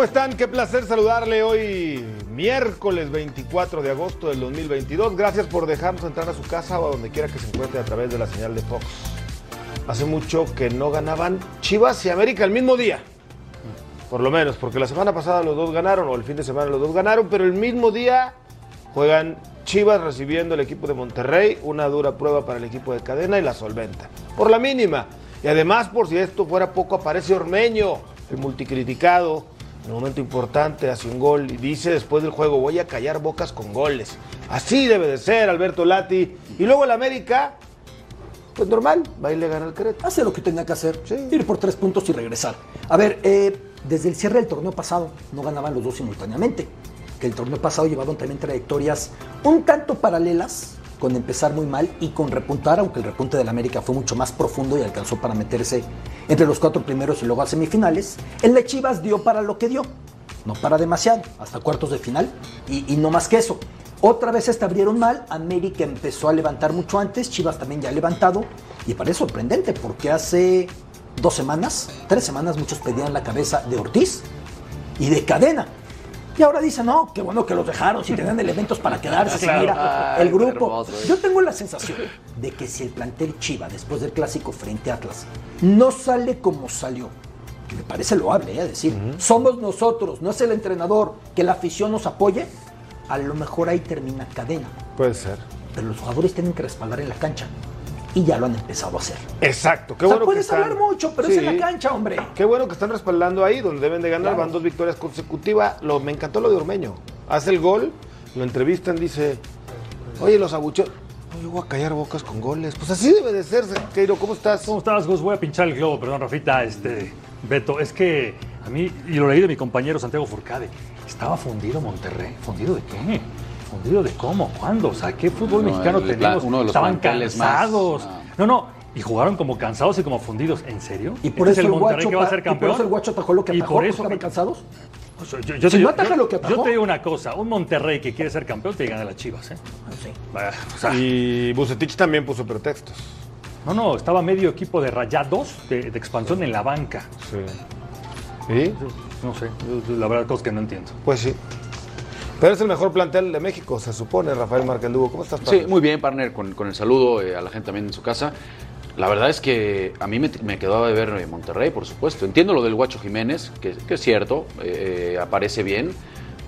¿Cómo están? Qué placer saludarle hoy miércoles 24 de agosto del 2022. Gracias por dejarnos entrar a su casa o a donde quiera que se encuentre a través de la señal de Fox. Hace mucho que no ganaban Chivas y América el mismo día. Por lo menos, porque la semana pasada los dos ganaron, o el fin de semana los dos ganaron, pero el mismo día juegan Chivas recibiendo el equipo de Monterrey, una dura prueba para el equipo de cadena y la solventa. Por la mínima. Y además, por si esto fuera poco, aparece Ormeño, el multicriticado, en un momento importante hace un gol y dice después del juego voy a callar bocas con goles. Así debe de ser Alberto Lati. Y luego el América, pues normal, va y le gana al Querétaro. Hace lo que tenía que hacer, Sí. ir por tres puntos y regresar. A ver, eh, desde el cierre del torneo pasado no ganaban los dos simultáneamente. Que el torneo pasado llevaban también trayectorias un tanto paralelas, con empezar muy mal y con repuntar, aunque el repunte del América fue mucho más profundo y alcanzó para meterse entre los cuatro primeros y luego a semifinales. El de Chivas dio para lo que dio, no para demasiado, hasta cuartos de final y, no más que eso. Otra vez se abrieron mal, América empezó a levantar mucho antes, Chivas también ya ha levantado y parece sorprendente porque hace dos semanas, tres semanas muchos pedían la cabeza de Ortiz y de Cadena. Y ahora dicen, no, qué bueno que los dejaron, si tenían elementos para quedarse, si mira, Ay, el grupo. hermoso, eh. Yo tengo la sensación de que si el plantel Chiva, después del clásico frente a Atlas, no sale como salió, que me parece loable, ¿eh? decir, somos nosotros, no es el entrenador, que la afición nos apoye, a lo mejor ahí termina cadena. Puede ser. Pero los jugadores tienen que respaldar en la cancha. Y ya lo han empezado a hacer. Exacto, qué o sea, bueno que puedes están. hablar mucho, pero es en la cancha, hombre. Qué bueno que están respaldando ahí, donde deben de ganar, Claro. van dos victorias consecutivas. Lo, me encantó lo de Ormeño. Hace el gol, lo entrevistan, dice, oye, los abucheos. No, yo voy a callar bocas con goles. Pues así debe de ser, Keiro. ¿Cómo estás? ¿Cómo estás, Gus? Voy a pinchar el globo, perdón, Rafita, este, Beto. Es que a mí, y lo leí de mi compañero Santiago Furcade, estaba fundido Monterrey. ¿Fundido de qué? ¿Fundido de cómo? ¿Cuándo? O sea, ¿qué fútbol No, mexicano el plan- tenemos? uno de los Estaban más- cansados. Ah. No, no, y jugaron como cansados y como fundidos. ¿En serio? Y por ¿Este eso es el Monterrey guacho, que va a ser y por campeón? eso el guacho atajó lo que Y atajó, por porque eso estaban cansados. O sea, yo, yo Si te, no yo- ataja lo que yo atajó. te digo una cosa, un Monterrey que quiere ser campeón te gana las Chivas, ¿eh? O sea, Y Bucetich también puso pretextos. no, no, estaba medio equipo de rayados de, de expansión en la banca. Sí. ¿Y? No sé, la verdad, cosas que no entiendo. Pues sí. Pero es el mejor plantel de México, se supone, Rafael Márquez Lugo. ¿Cómo estás, Sí, partner? muy bien, partner, con, con el saludo eh, a la gente también en su casa. La verdad es que a mí me, me quedaba de ver eh, Monterrey, por supuesto. Entiendo lo del Guacho Jiménez, que, que es cierto, eh, aparece bien,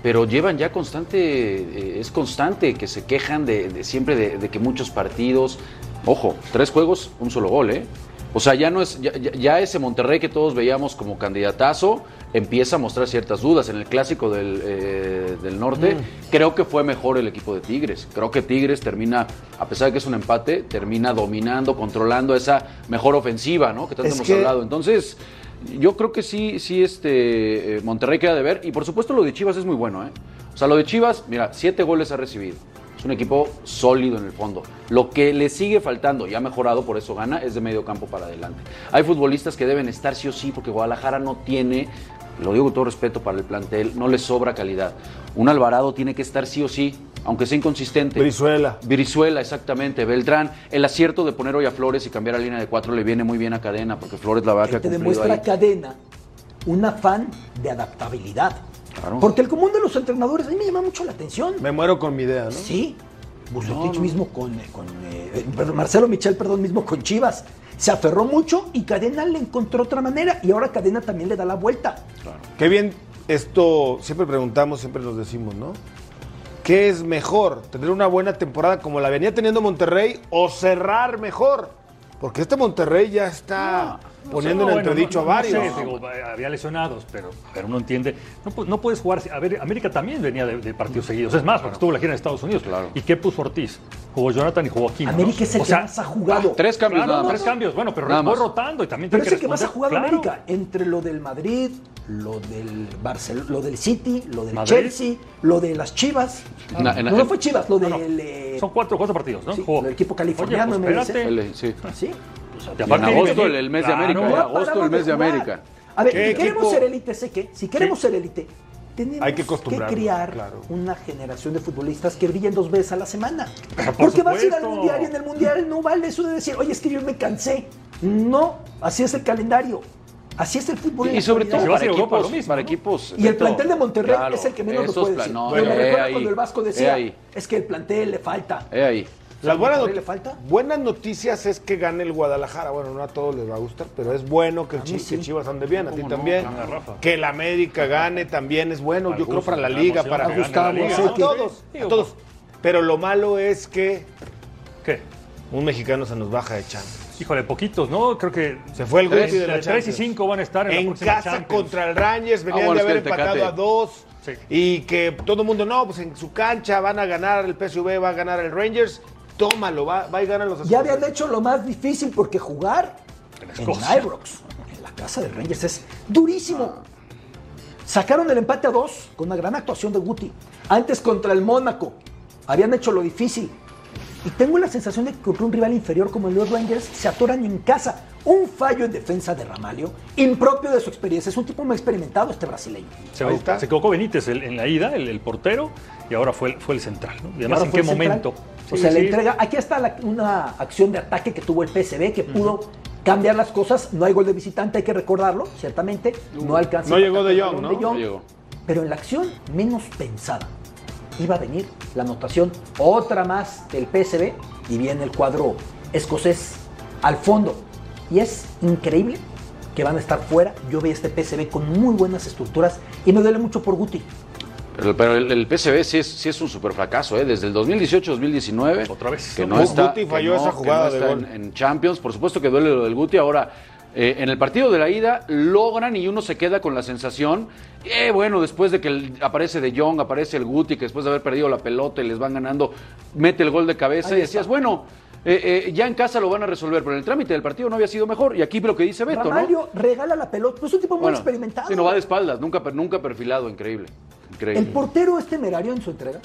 pero llevan ya constante, eh, es constante que se quejan de, de siempre de, de que muchos partidos, ojo, tres juegos, un solo gol, ¿eh? O sea, ya no es, ya, ya- ya ese Monterrey que todos veíamos como candidatazo empieza a mostrar ciertas dudas. En el clásico del, eh, del norte, creo que fue mejor el equipo de Tigres. Creo que Tigres termina, a pesar de que es un empate, termina dominando, controlando esa mejor ofensiva, ¿no? Que tanto Es hemos que- hablado. Entonces, yo creo que sí, sí, este eh, Monterrey queda de ver. Y por supuesto, lo de Chivas es muy bueno, ¿eh? O sea, lo de Chivas, mira, siete goles ha recibido. Es un equipo sólido en el fondo. Lo que le sigue faltando, y ha mejorado, por eso gana, es de medio campo para adelante. Hay futbolistas que deben estar sí o sí, porque Guadalajara no tiene, lo digo con todo respeto para el plantel, no le sobra calidad. Un Alvarado tiene que estar sí o sí, aunque sea inconsistente. Brizuela. Virizuela, exactamente. Beltrán, el acierto de poner hoy a Flores y cambiar la línea de cuatro le viene muy bien a Cadena, porque Flores la verdad que que ha te demuestra ahí. cadena un afán de adaptabilidad. Claro. Porque el común de los entrenadores a mí me llama mucho la atención. Me muero con mi idea, ¿no? Sí, Bucetich mismo con, eh, con, eh, perdón, Marcelo Michel, perdón, mismo con Chivas. Se aferró mucho y Cadena le encontró otra manera y ahora Cadena también le da la vuelta. Qué bien, esto siempre preguntamos, siempre nos decimos, ¿no? ¿Qué es mejor? ¿Tener una buena temporada como la venía teniendo Monterrey o cerrar mejor? Porque este Monterrey ya está poniendo No, en entredicho no- no a varios. sé, digo, había lesionados, pero a ver, uno entiende. No, pu- no puedes jugar. A ver, América también venía de, de partidos seguidos. Es más, porque estuvo la gira en Estados Unidos. Claro. ¿Y qué puso Ortiz? Jugó Jonathan y jugó Aquino. ¿no? América es el O que más ha jugado. Tres cambios Claro, nada tres cambios. Bueno, pero Nada rotando y también Pero es el que más ha jugado Claro. América. Entre lo del Madrid, lo del Barcelona, lo del City, lo del Madrid. Chelsea, lo de las Chivas. Na- no, na- no fue Chivas, lo No, del. no. eh, Son cuatro, cuatro partidos, ¿no? sí, Jugó. el equipo californiano, Oye, pues, MLS. espérate. El- sí. Sí. Y Y aparte en agosto el, el mes de. América, en agosto el mes de. América. A ver, ¿Qué si queremos equipo? ser élite, sé que si queremos ser élite, tenemos Hay que que, crear claro. una generación de futbolistas que brillen dos veces a la semana. Por Porque vas a ir al supuesto. mundial y en el mundial no vale eso de decir, oye, es que yo me cansé. No, así es el calendario. Así es el fútbol. Y sobre todo para equipos, mismo, para ¿no? equipos. Y el plantel de Monterrey claro, es el que menos lo puede plan- decir. no, Pero me he recuerda ahí, cuando el Vasco decía, ahí, es que el plantel le falta. he ahí. Las buenas, Monterrey not- le falta? buenas noticias es que gane el Guadalajara. Bueno, no a todos les va a gustar, pero es bueno que, sí. que Chivas ande bien, a ti también. Que el América gane también es bueno, Al yo creo para la la liga, para la liga, a todos, Digo, a todos. Pero lo malo es que ¿Qué? un mexicano se nos baja de Champions. Híjole, poquitos, ¿no? Creo que Se fue el Guti de la entre 3 y Champions. 5 van a estar en, la En próxima casa Champions. contra el Rangers venían Ah, bueno, de haber empatado a dos Sí. y que todo el mundo, no, pues en su cancha van a ganar el PSV, va a ganar el Rangers. Tómalo, va, va y gana los Ya Escoceses. habían hecho lo más difícil porque jugar En en Escocia. Ibrox, en la casa de Rangers, es durísimo. Sacaron el empate a dos con una gran actuación de Guti. Antes contra el Mónaco. Habían hecho lo difícil. Y tengo la sensación de que contra un rival inferior como el los Rangers se atoran en casa. Un fallo en defensa de Ramalho, impropio de su experiencia. Es un tipo muy experimentado este brasileño. Se, se equivocó Benítez el- en la ida, el, el portero, y ahora fue el, fue el central. ¿no? Y además, Ahora ¿en qué central. momento? O Sí, sea, le sí. entrega. Aquí está la- una acción de ataque que tuvo el PSV que pudo cambiar las cosas. No hay gol de visitante, hay que recordarlo, ciertamente. No alcanza. No llegó De Jong, ¿no? No llegó. Pero en la acción menos pensada iba a venir la anotación, otra más del PSV y viene el cuadro escocés al fondo. Y es increíble que van a estar fuera. Yo veo este PSV con muy buenas estructuras y me duele mucho por Guti. Pero, pero el, el PSV sí es, sí es un super fracaso, ¿eh? Desde el 2018-2019. Otra vez. Que no Guti está, que falló no- esa que jugada no de está. En, en Champions. Por supuesto que duele lo del Guti. Ahora, eh, en el partido de la ida, logran y uno se queda con la sensación. Eh, bueno, después de que el- aparece De Jong, aparece el Guti, que después de haber perdido la pelota y les van ganando, mete el gol de cabeza Ahí y está. decías, bueno. eh, eh, ya en casa lo van a resolver, pero en el trámite del partido no había sido mejor. Y aquí lo que dice Beto, ¿no? Ramalho regala la pelota, pues es un tipo muy Bueno, experimentado. Sí, no va de espaldas, nunca, nunca perfilado, increíble. Increíble. ¿El portero es temerario en su entrega?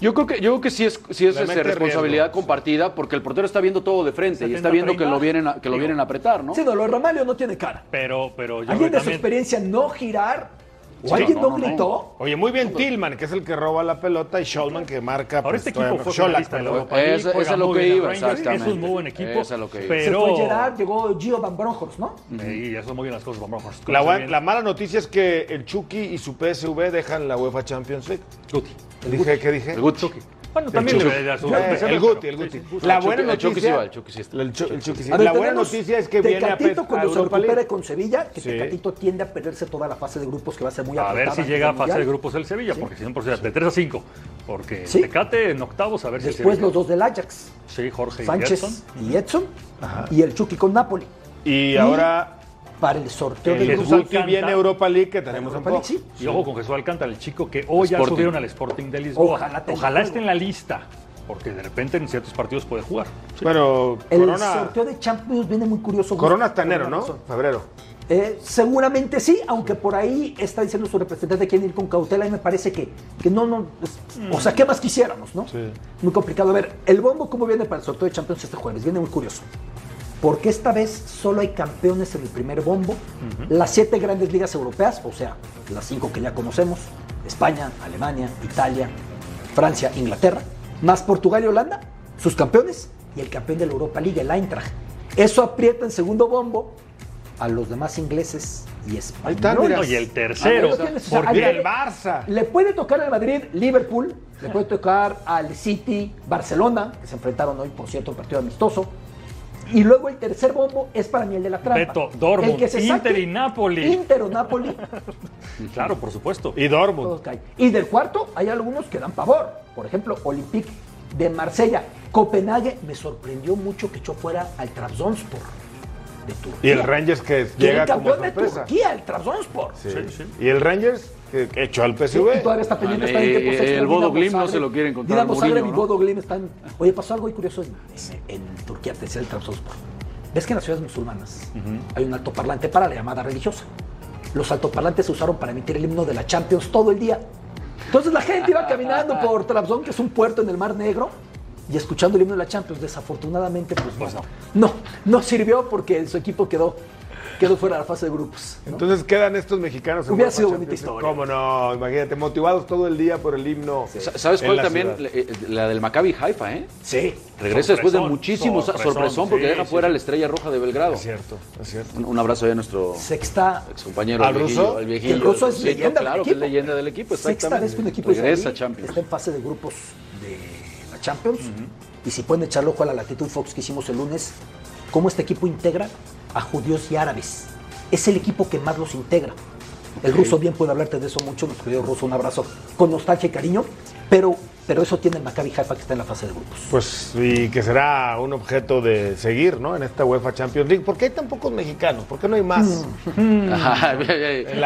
Yo creo que, yo creo que sí es, sí es este, responsabilidad riesgo. compartida porque el portero está viendo todo de frente y está 70, viendo que 30. lo vienen a, que lo vienen a apretar, ¿no? Sí, no, lo de no tiene cara. Pero, pero yo ¿Alguien de su experiencia no girar? ¿O Sí, alguien no, no, no, no. gritó? Oye, muy bien Tillman, que es el que roba la pelota, y Scholman que marca. Ahora pues, este equipo fue finalista la. Europa League, juega esa es lo que iba, exactamente. Es un muy buen equipo. Esa es lo que iba. Pero... Se fue Gerard, llegó Gio Van Bronckhorst, ¿no? Y eso muy bien las cosas, vamos. vamos, La, la mala noticia es que el Chucky y su PSV dejan la UEFA Champions League. Guti. Dije, ¿Qué dije? El Guti. Bueno, también Chucky. le su Eh, el Guti, el Guti. sí, sí. La El buena Chucky- el Chucky sí noticia. va, el Chucky sí está. El Chu- el Chucky sí. A ver, La buena noticia es que viene a, Tecatito a cuando se recupere con Sevilla, que Sí. Tecatito tiende a perderse toda la fase de grupos que va a ser muy A ver apretada si llega a fase de grupos el Sevilla, porque si no, por de 3 a 5. Porque Sí. Tecate en octavos, a ver si el Después los dos del Ajax, Sí, Jorge y Sánchez Gerson. y Edson, y el Chucky con Napoli. Y ahora Para el sorteo el de Jesús grupos. Guti Alcántara. viene Europa League que tenemos en Europa League, poco. sí. Y ojo con Jesús Alcántara, el chico que hoy ya subieron al Sporting de Lisboa. Ojalá esté en la lista, porque de repente en ciertos partidos puede jugar. Bueno, El Corona, sorteo de Champions viene muy curioso. Corona hasta enero, ¿no? Febrero. Eh, seguramente sí, aunque por ahí está diciendo su representante que quieren ir con cautela y me parece que, que no, no, es- o sea, ¿qué más quisiéramos, no? Sí. Muy complicado. A ver, el bombo, ¿cómo viene para el sorteo de Champions este jueves? Viene muy curioso. Porque esta vez solo hay campeones en el primer bombo. Las siete grandes ligas europeas, o sea, las cinco que ya conocemos, España, Alemania, Italia, Francia, Inglaterra, más Portugal y Holanda, sus campeones, y el campeón de la Europa League, el Eintracht. Eso aprieta en segundo bombo a los demás ingleses y españoles. y el tercero. Tienes, o sea, porque el Barça. Le puede tocar al Madrid, Liverpool, le puede tocar al City, Barcelona, que se enfrentaron hoy, por cierto, un partido amistoso. Y luego el tercer bombo es para mí el de la trampa. Beto, Dortmund, El que se Inter saque- y Napoli. Inter o Napoli, Claro, por supuesto. Y Dortmund. todos caen. Y del cuarto hay algunos que dan pavor. Por ejemplo, Olympique de Marsella. Copenhague me sorprendió mucho que echó fuera al Trabzonspor de Turquía. Y el Rangers que llega el como campeón de. Turquía, el Trabzonspor. Sí. Sí, sí. Y el Rangers echó al Sí, PSV. está pendiente, Ah, está en el Bodo Glimt no se lo quiere encontrar Dinamo Zagreb y ¿no? Bodo Glimt están... Oye, pasó algo muy curioso en, en- en Turquía, te decía el Trabzonspor. Ves que en las ciudades musulmanas hay un altoparlante para la llamada religiosa. Los altoparlantes se usaron para emitir el himno de la Champions todo el día. Entonces la gente iba caminando por Trabzon, que es un puerto en el Mar Negro, y escuchando el himno de la Champions. Desafortunadamente, pues no, no, no sirvió porque su equipo quedó quedó fuera de la fase de grupos. ¿no? Entonces quedan estos mexicanos. en Hubiera sido bonita Champions historia. ¿Cómo no? Imagínate, motivados todo el día por el himno. Sa- ¿Sabes cuál la también? ciudad. Eh, La del Maccabi Haifa, ¿eh? Sí. Regresa después de muchísimos sorpresón, sorpresón, porque sí, deja sí, fuera la estrella roja de Belgrado. Es cierto, es cierto. Un, un abrazo ahí a nuestro Sexta. excompañero, ¿Al el viejillo. ruso? El viejillo. El ruso es Sí, leyenda del Claro, que es equipo. leyenda del equipo, Sexta exactamente. vez que un equipo Regresa Champions. está en fase de grupos de la Champions. Y si pueden echarle ojo a la latitud Fox que hicimos el lunes, cómo este equipo integra a judíos y árabes. Es el equipo que más los integra. El ruso bien puede hablarte de eso mucho, nuestro querido ruso, un abrazo con nostalgia y cariño, pero, pero eso tiene el Maccabi Haifa que está en la fase de grupos. Pues, y que será un objeto de seguir, ¿no? En esta UEFA Champions League. ¿Por qué hay tan pocos mexicanos? ¿Por qué no hay más? En la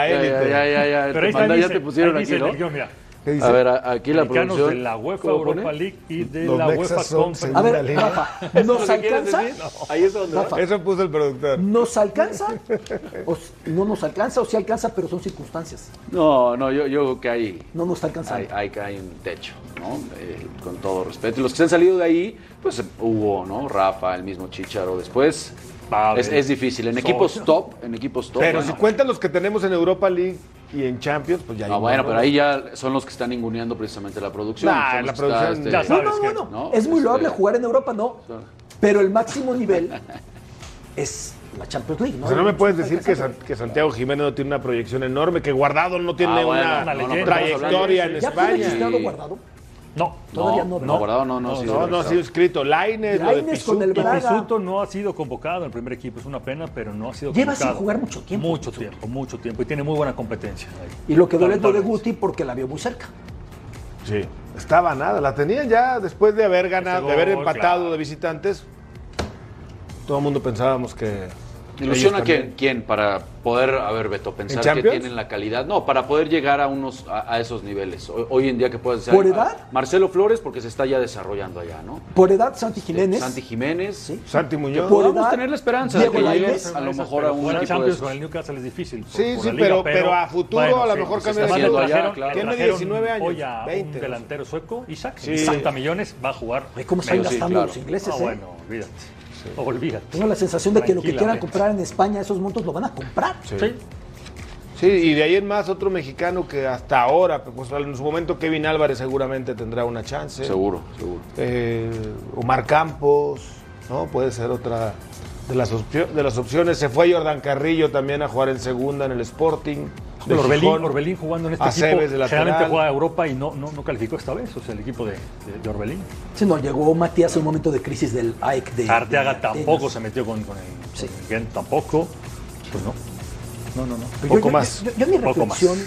ya, élite. Ya, ya, ya, Pero te ahí está, manda- ya te pusieron ahí aquí, dice ¿no? el guion, mira, ¿Qué dice? A ver, aquí la producción. de la UEFA ¿cómo Europa pone? League y de Los la mexas UEFA Conference. A ver. Rafa, ¿Es ¿nos alcanza? Ahí es donde. Rafa, Eso puso el productor. ¿Nos alcanza? O no nos alcanza o sí alcanza, pero son circunstancias. No, no, yo, yo creo que hay, No nos está alcanzando. hay, hay, hay un techo, ¿no? Eh, con todo respeto. Y los que se han salido de ahí, pues hubo, ¿no? Rafa, el mismo Chicharo. Después Pavel. es, es difícil. En equipos top, en equipos top. Pero bueno. si cuentan los que tenemos en Europa League y en Champions, pues ya hay No, bueno, pero ahí ya son los que están ninguneando precisamente la producción. Nah, Son la los que está, producción ya No, sabes no, que- no. Es muy Este- loable jugar en Europa, no. Pero el máximo nivel es la Champions League, ¿no? O sea, no me puedes decir que. San- que Santiago Jiménez no tiene una proyección enorme, que Guardado no tiene Ah, bueno, una, trayectoria en ¿Ya España. registrado guardado? No, Todavía no, no, no, no, ha sido No, no ha sido escrito. Lainez, lo de Lainez con el. Braga. Pisuto no ha sido convocado en el primer equipo, es una pena, pero no ha sido Lleva sin convocado. jugar mucho tiempo, Mucho Pisuto. tiempo, mucho tiempo. Y tiene muy buena competencia. ahí. Y lo que duele es lo de. Guti porque la vio muy cerca. Sí, estaba nada. La tenían ya después de haber ganado, de haber empatado claro. de visitantes. Todo el mundo pensábamos que. ¿Ilusiona quién, quién para poder, a ver, Beto, pensar que tienen la calidad? No, para poder llegar a unos a, a esos niveles. Hoy, hoy en día que puedes ser ¿Por edad? Marcelo Flores porque se está ya desarrollando allá, ¿no? Por edad, Santi Jiménez. Santi Jiménez. Sí. Santi Muñoz. Por Podemos edad, tener la esperanza de Diego que llegues a lo mejor a un equipo de Champions esos. con el Newcastle es difícil. por- Sí, por sí, liga, pero- pero a futuro a lo mejor sí, cambia de trajeron- claro. Tiene trajeron 19 años, hoy a 20. un delantero sueco, Isaac, Sí. 60 millones, va a jugar. ¿Cómo están gastando los ingleses? Ah, eh? bueno, olvídate. Olvídate. Tengo la sensación de que lo que quieran comprar en España, esos montos lo van a comprar. Sí. Sí. Sí, y de ahí en más otro mexicano que hasta ahora, pues en su momento Kevin Álvarez seguramente tendrá una chance. Seguro, seguro. Eh, Omar Campos, ¿no? Puede ser otra de las, de las opciones. Se fue Jordan Carrillo también a jugar en segunda en el Sporting. De Orbelín, Gijón. Orbelín jugando en este Aceves equipo, de generalmente juega a Europa y no, no, no calificó esta vez, o sea, el equipo de, de, de Orbelín. Si no, llegó Matías en un momento de crisis del AEK de. Arteaga de tampoco se metió con, con el, Sí. con el tampoco. Pues no. No, no, no. Pero Poco yo, más. Yo, yo- yo mi reflexión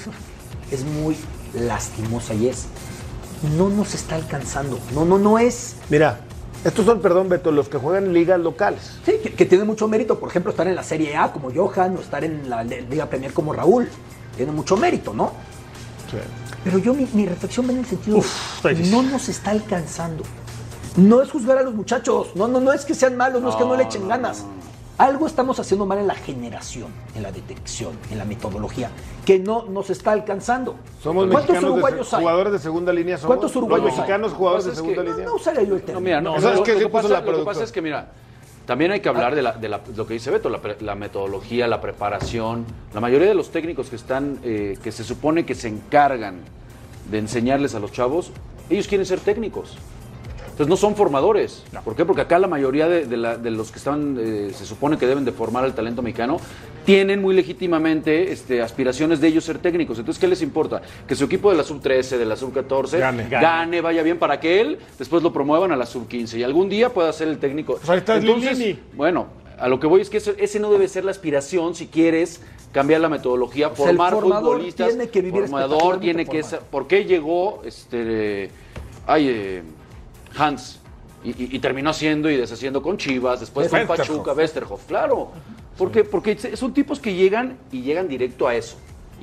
es muy lastimosa y es, no nos está alcanzando. No, no, no es. Mira, estos son, perdón, Beto, los que juegan en ligas locales. Sí, que, que tiene mucho mérito, por ejemplo, estar en la Serie A como Johan o estar en la Liga Premier como Raúl. Tiene mucho mérito, ¿no? Pero yo mi, mi reflexión va en el sentido Uf, de no nos está alcanzando. No es juzgar a los muchachos, no, no, no es que sean malos, no, es que no No, le echen no, ganas. no, no. Algo estamos haciendo mal en la generación, en la detección, en la metodología, que no nos está alcanzando. Somos ¿Cuántos de uruguayos se- hay? jugadores de segunda línea. Somos ¿Cuántos uruguayos hay? mexicanos jugadores de pasa segunda que- línea. No usaría yo el No, término. mira, no, Eso es lo, que lo sí que puso pasa, la lo que productora. pasa es que, mira, también hay que hablar de, lo que dice Beto, la metodología, la preparación. La mayoría de los técnicos que están, eh, que se supone que se encargan de enseñarles a los chavos, ellos quieren ser técnicos. Entonces no son formadores. ¿Por qué? Porque acá la mayoría de, de la- de los que están, eh, se supone que deben de formar al talento mexicano, tienen muy legítimamente este, aspiraciones de ellos ser técnicos. Entonces, ¿qué les importa? Que su equipo de la sub-13, de la sub-14, Gane. gane. vaya bien para que él después lo promuevan a la sub-15 y algún día pueda ser el técnico. Pues ahí está Lilini. bueno, a lo que voy es que eso- ese no debe ser la aspiración si quieres cambiar la metodología, sea, el formar formador futbolistas. tiene que vivir formador espectacularmente tiene que ser- ¿Por qué llegó este ay, eh, Hans y, y- y terminó haciendo y deshaciendo con Chivas, después con. Pachuca, Westerhoff? Claro. ¿Por qué? Porque son tipos que llegan y llegan directo a eso.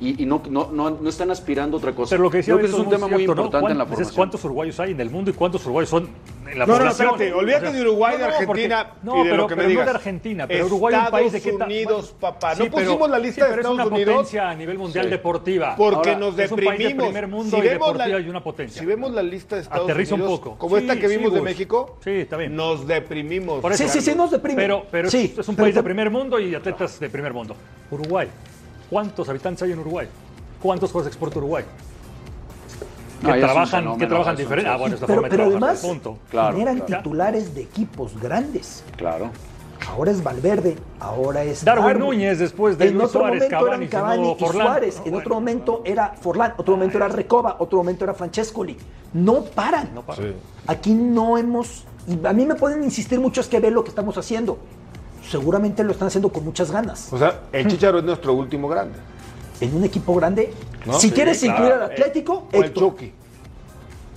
Y, y no, no, no, no están aspirando a otra cosa. Pero lo que decía Creo que es un tema muy cierto, ¿no? importante en la ¿Cuántos- formación. ¿Cuántos uruguayos hay en el mundo y cuántos uruguayos son en la No, no, población? espérate, olvídate de Uruguay, de porque- Argentina no, y de pero, lo que me pero digas. no de Argentina, pero Uruguay es un país de qué Unidos, papá. Sí, No pusimos pero- la lista sí, de pero Estados es una Unidos. potencia a nivel mundial Sí. deportiva. Porque Ahora, nos es un país de deprimimos. primer mundo y vemos deportiva y una potencia. Si vemos la lista de Estados Aterriza un poco. como esta que vimos de. México, Sí, está bien. nos deprimimos. Sí, sí, sí, nos deprime. Pero, pero es- Sí, es un país de primer mundo y atletas de primer mundo. Uruguay. ¿Cuántos habitantes hay en Uruguay? ¿Cuántos jugadores exporta Uruguay? Que No, es trabajan, fenómeno, que trabajan es diferente. Ah, bueno, es la Pero, forma de pero trabajar, además punto. Claro, generan claro. titulares de equipos grandes. Claro. Ahora es Valverde, ahora es Darwin Núñez, después de en Luis otro Suárez, momento Cavani, eran Cavani y Forlán. Suárez, No, en bueno. otro momento era Forlán, otro momento era Recoba, otro momento era Francescoli. No paran. No para. Sí. Aquí no hemos y a mí me pueden insistir muchos que ve lo que estamos haciendo. Seguramente lo están haciendo con muchas ganas. O sea, el Chicharo es nuestro último grande. En un equipo grande, ¿No? si Sí, quieres claro. incluir al Atlético, O el Chucky.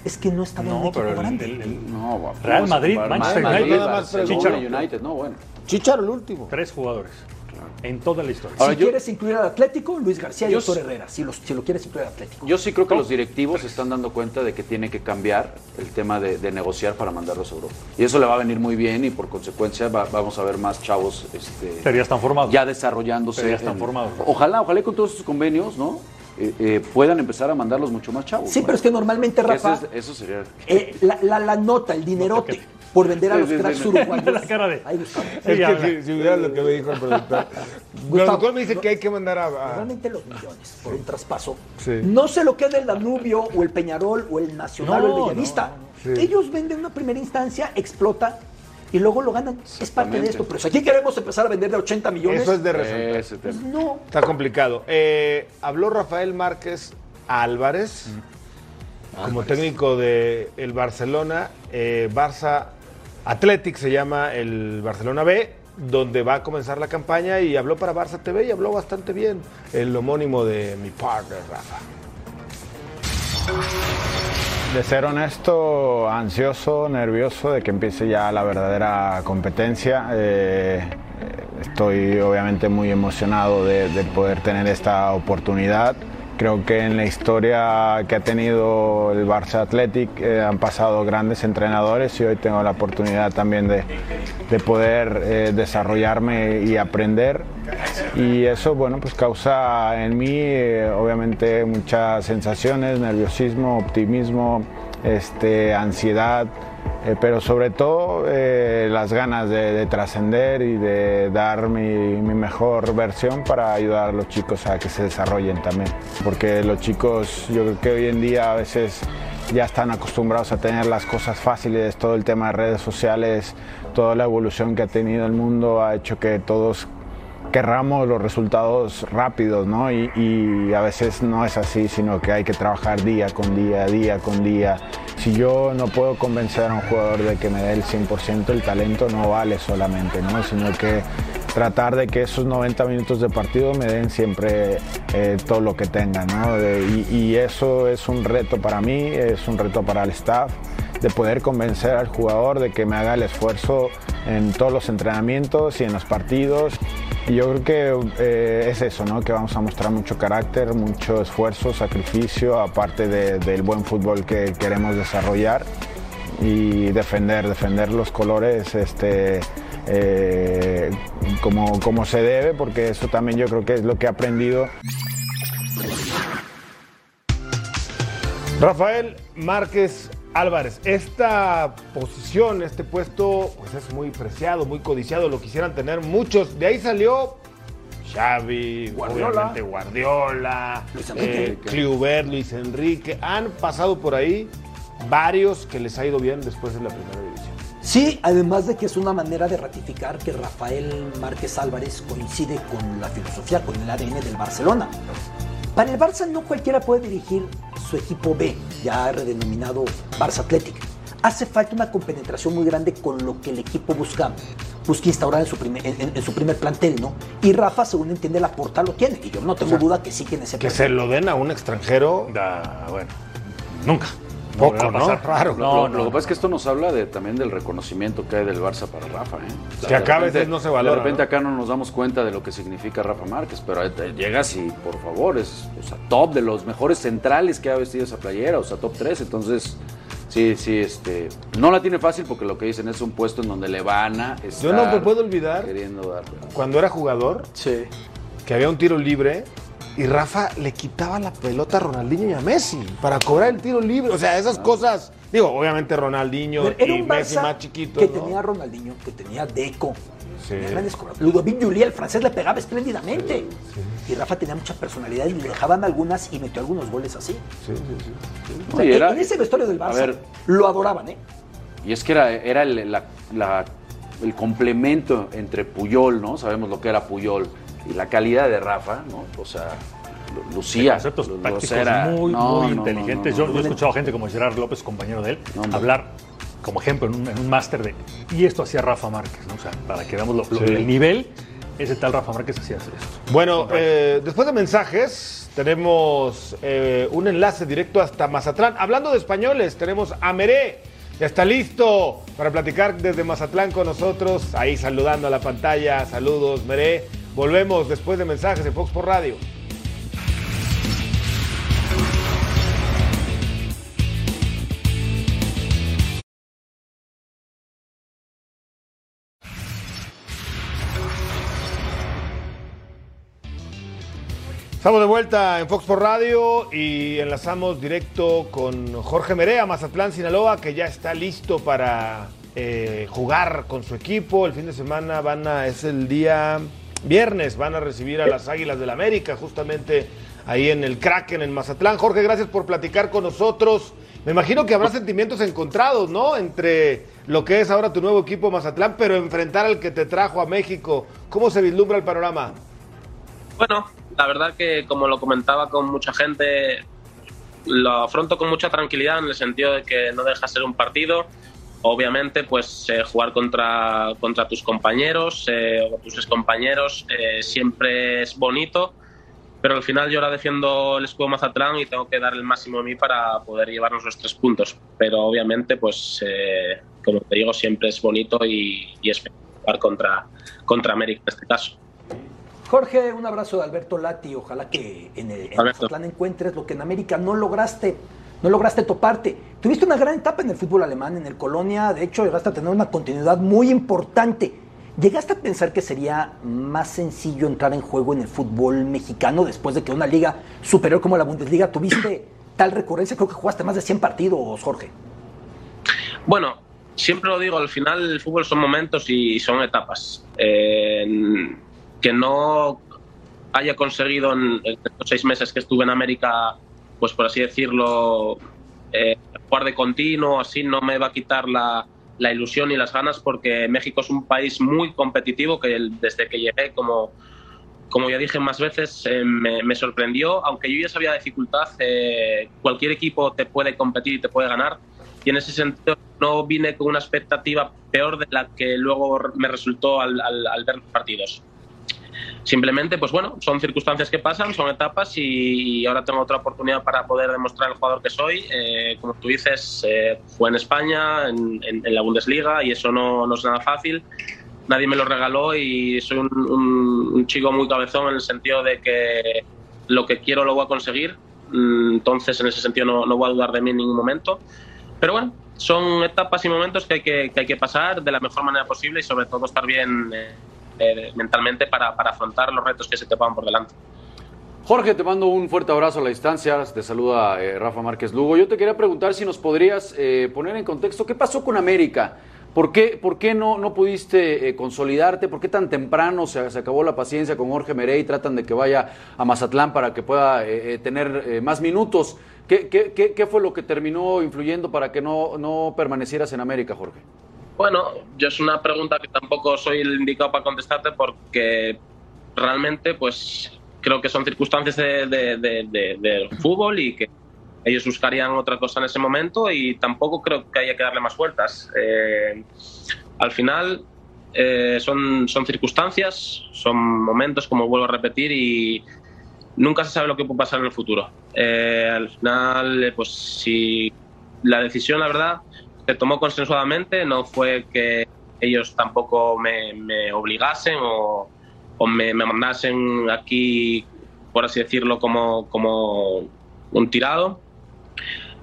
es que no estaba en un equipo pero grande. el- el- No, Real a Madrid, Manchester Madrid, United. United, no, bueno. Chicharo el último. Tres jugadores en toda la historia. Ahora, si yo- quieres incluir al Atlético, Luis García y Héctor Herrera, si, los- si lo quieres incluir al Atlético. Yo sí creo que los directivos se están dando cuenta de que tiene que cambiar el tema de, de negociar para mandarlos a Europa. Y eso le va a venir muy bien y por consecuencia va- vamos a ver más chavos este, Pero ya están formados. ya desarrollándose. Pero ya están en- formados. Ojalá, ojalá con todos estos convenios, ¿no? Eh, eh, puedan empezar a mandarlos mucho más chavos. sí, ¿no? pero es que normalmente, Rafa, es- eso sería. eh, la, la- la nota, el dinerote, por vender a los cracks uruguayos. La cara de- Ahí, Gustavo. Sí, Es que habla. si, si hubiera lo que me dijo el productor. Gustavo, productor me dice que hay que mandar a. a- Normalmente los millones por un traspaso. Sí. No se lo queda el Danubio o el Peñarol o el Nacional No, o el Bellavista. no, no. Sí. Ellos venden una primera instancia, explota y luego lo ganan. Es parte de esto. Pero si aquí queremos empezar a vender de 80 millones, Eso es de resaltar. Pues tema. no. Está complicado. Eh, habló Rafael Márquez Álvarez como técnico de el Barcelona, eh, Barça Athletic se llama el Barcelona B, donde va a comenzar la campaña y habló para Barça TV y habló bastante bien el homónimo de mi partner Rafa. De ser honesto, ansioso, nervioso de que empiece ya la verdadera competencia. Eh, estoy obviamente muy emocionado de, de poder tener esta oportunidad. Creo que en la historia que ha tenido el Barça Athletic eh, han pasado grandes entrenadores y hoy tengo la oportunidad también de, de poder eh, desarrollarme y aprender. Y eso, bueno, pues causa en mí eh, obviamente muchas sensaciones, nerviosismo, optimismo, este, ansiedad, eh, pero sobre todo eh, las ganas de, de trascender y de dar mi, mi mejor versión para ayudar a los chicos a que se desarrollen también. Porque los chicos, yo creo que hoy en día a veces ya están acostumbrados a tener las cosas fáciles, todo el tema de redes sociales, toda la evolución que ha tenido el mundo ha hecho que todos querramos los resultados rápidos, ¿no? Y, y a veces no es así, sino que hay que trabajar día con día, día con día. Si yo no puedo convencer a un jugador de que me dé el 100%, el talento no vale solamente, ¿no? Sino que tratar de que esos 90 minutos de partido me den siempre eh, todo lo que tengan, ¿no? De- y, y eso es un reto para mí, es un reto para el staff de poder convencer al jugador de que me haga el esfuerzo en todos los entrenamientos y en los partidos. Yo creo que eh, es eso, ¿no? que vamos a mostrar mucho carácter, mucho esfuerzo, sacrificio, aparte de- del buen fútbol que queremos desarrollar y defender, defender los colores este, eh, como, como se debe, porque eso también yo creo que es lo que he aprendido Rafael Márquez Álvarez, esta posición, este puesto, pues es muy preciado, muy codiciado, lo quisieran tener muchos. De ahí salió Xavi, Guardiola. obviamente Guardiola, Luis Enrique. eh, Luis Enrique. Han pasado por ahí varios que les ha ido bien después de la primera división. Sí, además de que es una manera de ratificar que Rafael Márquez Álvarez coincide con la filosofía, con el ADN del Barcelona. Para el Barça no cualquiera puede dirigir su equipo B, ya redenominado Barça Athletic. Hace falta una compenetración muy grande con lo que el equipo busca, busca instaurar en su, primer, en, en su primer plantel, ¿no? Y Rafa, según entiende, la porta lo tiene. Y yo no tengo duda que sí tiene ese Que plantel. se lo den a un extranjero. Da, bueno, nunca. Poco, ¿no? Raro. No, lo que pasa es que esto nos habla de, también del reconocimiento que hay del Barça para Rafa. ¿eh? O sea, Que acá a de veces no se valora, De repente ¿no? acá no nos damos cuenta de lo que significa Rafa Márquez, pero ahí te llegas y por favor es o sea, top de los mejores centrales que ha vestido esa playera, o sea, top 3. Entonces, sí, sí, este, no la tiene fácil porque lo que dicen es un puesto en donde le van a estar Yo no me puedo olvidar queriendo dar. cuando era jugador Sí. que había un tiro libre y Rafa le quitaba la pelota a Ronaldinho y a Messi para cobrar el tiro libre. O sea, esas cosas. Digo, obviamente Ronaldinho Pero Era y un Messi Barça más chiquitos. que ¿no? tenía Ronaldinho, que tenía Deco. Sí. Ludovic Juli, el francés, le pegaba espléndidamente. Y Rafa tenía mucha personalidad y le dejaban algunas y metió algunos goles así. Sí, sí, sí. O sea, Sí, en- era- en ese vestuario del a Barça ver. lo adoraban, ¿eh? Y es que era, era el, la- la- el complemento entre Puyol, ¿no? Sabemos lo que era Puyol. Y la calidad de Rafa, ¿no? O sea, lu- lucía. conceptos lu- tácticos muy, No, muy no, inteligentes. no, no, yo, yo he escuchado gente como Gerard López, compañero de él, hablar como ejemplo en un, en un máster de. Y esto hacía Rafa Márquez, ¿no? O sea, para que veamos lo, lo- Sí. el nivel, ese tal Rafa Márquez hacía esto. Bueno, eh, después de mensajes, tenemos eh, un enlace directo hasta Mazatlán. Hablando de españoles, tenemos a Meré. Ya está listo para platicar desde Mazatlán con nosotros. Ahí saludando a la pantalla. Saludos, Meré. Volvemos después de mensajes de Fox por Radio. Estamos de vuelta en Fox por Radio y enlazamos directo con Jorge Merea, Mazatlán, Sinaloa, que ya está listo para eh, jugar con su equipo. El fin de semana van a, es el día viernes, van a recibir a las Águilas del América, justamente ahí en el Kraken, en Mazatlán. Jorge, gracias por platicar con nosotros. Me imagino que habrá sentimientos encontrados, ¿no? Entre lo que es ahora tu nuevo equipo Mazatlán, pero enfrentar al que te trajo a México. ¿Cómo se vislumbra el panorama? Bueno, la verdad que como lo comentaba con mucha gente, lo afronto con mucha tranquilidad en el sentido de que no deja ser un partido. Obviamente, pues eh, jugar contra, contra tus compañeros eh, o tus excompañeros eh, siempre es bonito, pero al final yo ahora defiendo el escudo Mazatlán y tengo que dar el máximo de mí para poder llevarnos los tres puntos. Pero obviamente, pues como te digo, siempre es bonito y, y es jugar contra, contra América en este caso. Jorge, un abrazo de Alberto Lati. Ojalá que en, el, en. Mazatlán encuentres lo que en América no lograste. No lograste toparte. Tuviste una gran etapa en el fútbol alemán, en el Colonia. De hecho, llegaste a tener una continuidad muy importante. ¿Llegaste a pensar que sería más sencillo entrar en juego en el fútbol mexicano después de que una liga superior como la Bundesliga tuviste tal recurrencia? Creo que jugaste más de 100 partidos, Jorge. Bueno, siempre lo digo, al final el fútbol son momentos y son etapas. Eh, que no haya conseguido en estos seis meses que estuve en América, pues por así decirlo, eh, jugar de continuo, así no me va a quitar la, la ilusión y las ganas porque México es un país muy competitivo que desde que llegué, como, como ya dije más veces, eh, me, sorprendió, aunque yo ya sabía dificultad, eh, cualquier equipo te puede competir y te puede ganar y en ese sentido no vine con una expectativa peor de la que luego me resultó al- al ver los partidos. Simplemente, pues bueno, son circunstancias que pasan, son etapas y, ahora tengo otra oportunidad para poder demostrar el jugador que soy. Eh, como tú dices, eh, fue en España, en, la Bundesliga y eso no, no es nada fácil. Nadie me lo regaló y soy un chico muy cabezón en el sentido de que lo que quiero lo voy a conseguir. Mm, Entonces, en ese sentido, no, no voy a dudar de mí en ningún momento. Pero bueno, son etapas y momentos que hay que, que hay que pasar de la mejor manera posible y sobre todo estar bien eh, eh, mentalmente para, para afrontar los retos que se te pongan por delante. Jorge, te mando un fuerte abrazo a la distancia. Te saluda eh, Rafa Márquez Lugo. Yo te quería preguntar si nos podrías eh, poner en contexto qué pasó con América. ¿Por qué, por qué no, no pudiste consolidarte? ¿Por qué tan temprano se, se acabó la paciencia con Jorge Merey? Tratan de que vaya a Mazatlán para que pueda tener más minutos. ¿Qué, qué, qué, qué fue lo que terminó influyendo para que no, no permanecieras en América, Jorge? Bueno, yo es una pregunta que tampoco soy el indicado para contestarte porque realmente pues creo que son circunstancias de, de- de- de- del fútbol y que ellos buscarían otra cosa en ese momento y tampoco creo que haya que darle más vueltas. Eh, al final eh, son, son circunstancias, son momentos, como vuelvo a repetir, y nunca se sabe lo que puede pasar en el futuro. Eh, al final, eh, pues si la decisión, la verdad, se tomó consensuadamente, no fue que ellos tampoco me, me obligasen o, o me, me, mandasen aquí, por así decirlo, como, como un tirado.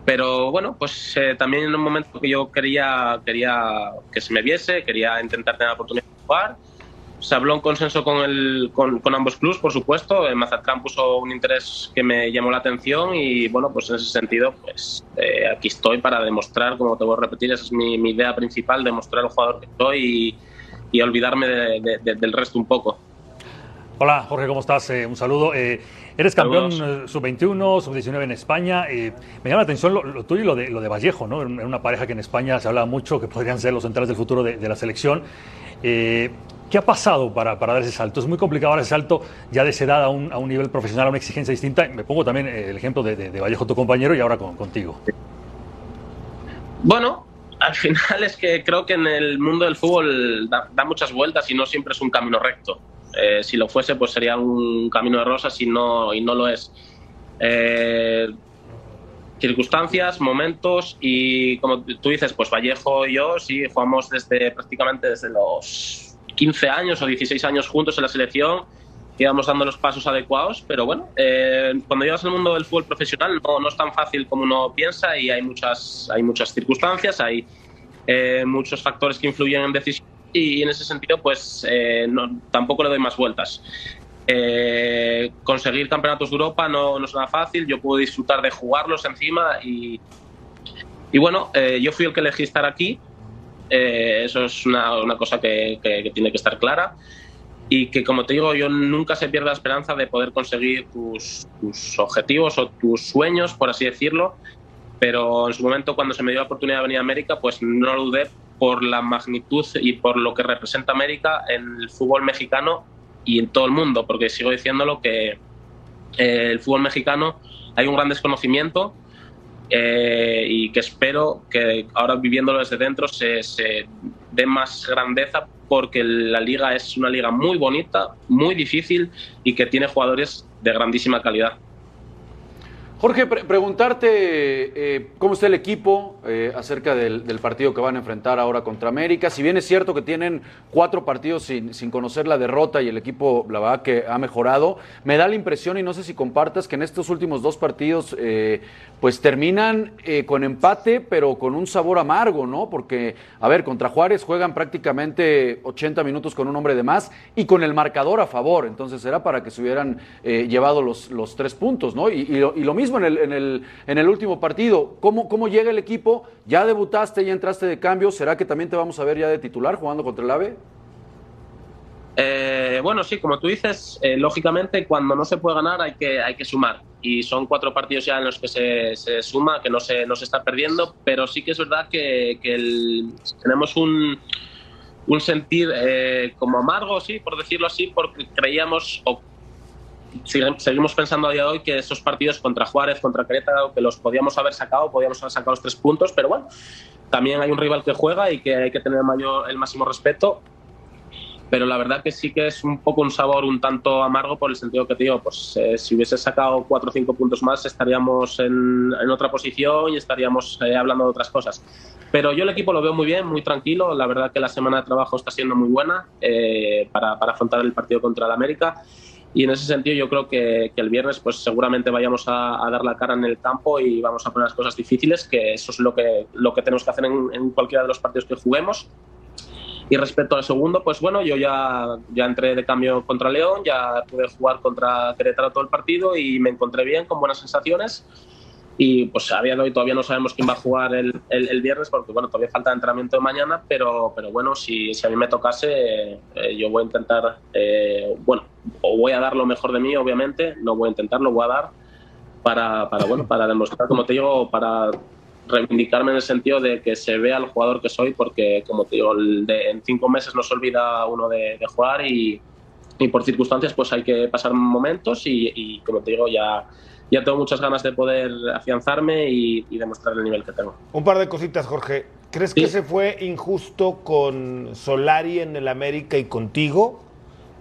Pero bueno, pues eh, también en un momento que yo quería, quería que se me viese, quería intentar tener la oportunidad de jugar. Se habló en consenso con, el, con, con ambos clubes, por supuesto. El Mazatlán puso un interés que me llamó la atención y bueno, pues en ese sentido, pues eh, aquí estoy para demostrar, como te voy a repetir, esa es mi, mi idea principal, demostrar al jugador que soy y, y olvidarme de, de, de, del resto un poco. Hola Jorge, ¿cómo estás? Eh, un saludo. Eh, eres campeón eh, sub-21, sub-19 en España. Eh, me llama la atención lo, lo, tuyo y lo de, lo de Vallejo, ¿no? En una pareja que en España se habla mucho que podrían ser los centrales del futuro de, de la selección. Eh, ¿Qué ha pasado para, para, dar ese salto? Es muy complicado dar ese salto ya de esa edad a un, a un nivel profesional, a una exigencia distinta. Me pongo también el ejemplo de, Vallejo, tu compañero, y ahora con, contigo. Bueno, al final es que creo que en el mundo del fútbol da, da muchas vueltas y no siempre es un camino recto. Eh, si lo fuese, pues sería un camino de rosas y no, y no lo es. Eh, circunstancias, momentos y como tú dices, pues Vallejo y yo sí jugamos desde prácticamente desde los 15 años o 16 años juntos en la selección, íbamos dando los pasos adecuados, pero bueno, eh, cuando llegas al mundo del fútbol profesional no, no, es tan fácil como uno piensa y hay muchas, hay muchas circunstancias, hay eh, muchos factores que influyen en decisiones y en ese sentido pues eh, no, tampoco le doy más vueltas. Eh, conseguir campeonatos de Europa no, no, es nada fácil, yo puedo disfrutar de jugarlos encima y, y bueno, eh, yo fui el que elegí estar aquí, eh, eso es una, una cosa que, tiene que estar clara. Y que como te digo, yo nunca se pierde la esperanza de poder conseguir tus, tus objetivos o tus sueños, por así decirlo, pero en su momento cuando se me dio la oportunidad de venir a América, pues no lo dudé por la magnitud y por lo que representa América en el fútbol mexicano y en todo el mundo, porque sigo diciéndolo que eh, el fútbol mexicano hay un gran desconocimiento eh, y que espero que ahora viviéndolo desde dentro se, se dé más grandeza porque la liga es una liga muy bonita, muy difícil y que tiene jugadores de grandísima calidad. Jorge, pre preguntarte eh, cómo está el equipo eh, acerca del, partido que van a enfrentar ahora contra América. Si bien es cierto que tienen cuatro partidos sin, sin, conocer la derrota y el equipo, la verdad, que ha mejorado, me da la impresión, y no sé si compartas, que en estos últimos dos partidos, eh, pues terminan eh, con empate, pero con un sabor amargo, ¿no? Porque, a ver, contra Juárez juegan prácticamente 80 minutos con un hombre de más y con el marcador a favor. Entonces era para que se hubieran eh, llevado los, los tres puntos, ¿no? Y, y, lo, y lo mismo en el, en el, en el último partido. ¿Cómo, ¿Cómo llega el equipo? ¿Ya debutaste, ya entraste de cambio? ¿Será que también te vamos a ver ya de titular jugando contra el AVE? Eh, bueno, sí, como tú dices, eh, lógicamente cuando no se puede ganar hay que, hay que sumar. Y son cuatro partidos ya en los que se, se suma, que no se, no se está perdiendo, pero sí que es verdad que, que tenemos un, un sentir eh, como amargo, sí, por decirlo así, porque creíamos seguimos pensando a día de hoy que esos partidos contra Juárez, contra Querétaro, que los podíamos haber sacado, podíamos haber sacado los tres puntos, pero bueno, también hay un rival que juega y que hay que tener mayor, el máximo respeto. Pero la verdad que sí que es un poco un sabor un tanto amargo por el sentido que te digo, pues eh, si hubiese sacado cuatro o cinco puntos más estaríamos en, en otra posición y estaríamos eh, hablando de otras cosas. Pero yo el equipo lo veo muy bien, muy tranquilo. La verdad que la semana de trabajo está siendo muy buena eh, para, para afrontar el partido contra el América y en ese sentido yo creo que, el viernes pues seguramente vayamos a, a, dar la cara en el campo y vamos a poner las cosas difíciles, que eso es lo que, lo que tenemos que hacer en, en cualquiera de los partidos que juguemos. Y respecto al segundo, pues bueno, yo ya, ya entré de cambio contra León, ya pude jugar contra Querétaro todo el partido y me encontré bien, con buenas sensaciones. Y pues a día de hoy todavía no sabemos quién va a jugar el, el, el viernes porque bueno, todavía falta entrenamiento de mañana, pero, pero bueno, si, si a mí me tocase, eh, yo voy a intentar, eh, bueno, o voy a dar lo mejor de mí, obviamente, no voy a intentar, lo voy a dar para, para, bueno, para demostrar, como te digo, para reivindicarme en el sentido de que se vea el jugador que soy, porque como te digo, de, en cinco meses no se olvida uno de, de jugar y, y, por circunstancias pues hay que pasar momentos y, y como te digo, ya ya tengo muchas ganas de poder afianzarme y, y, demostrar el nivel que tengo. Un par de cositas, Jorge. ¿Crees sí. que se fue injusto con Solari en el América y contigo?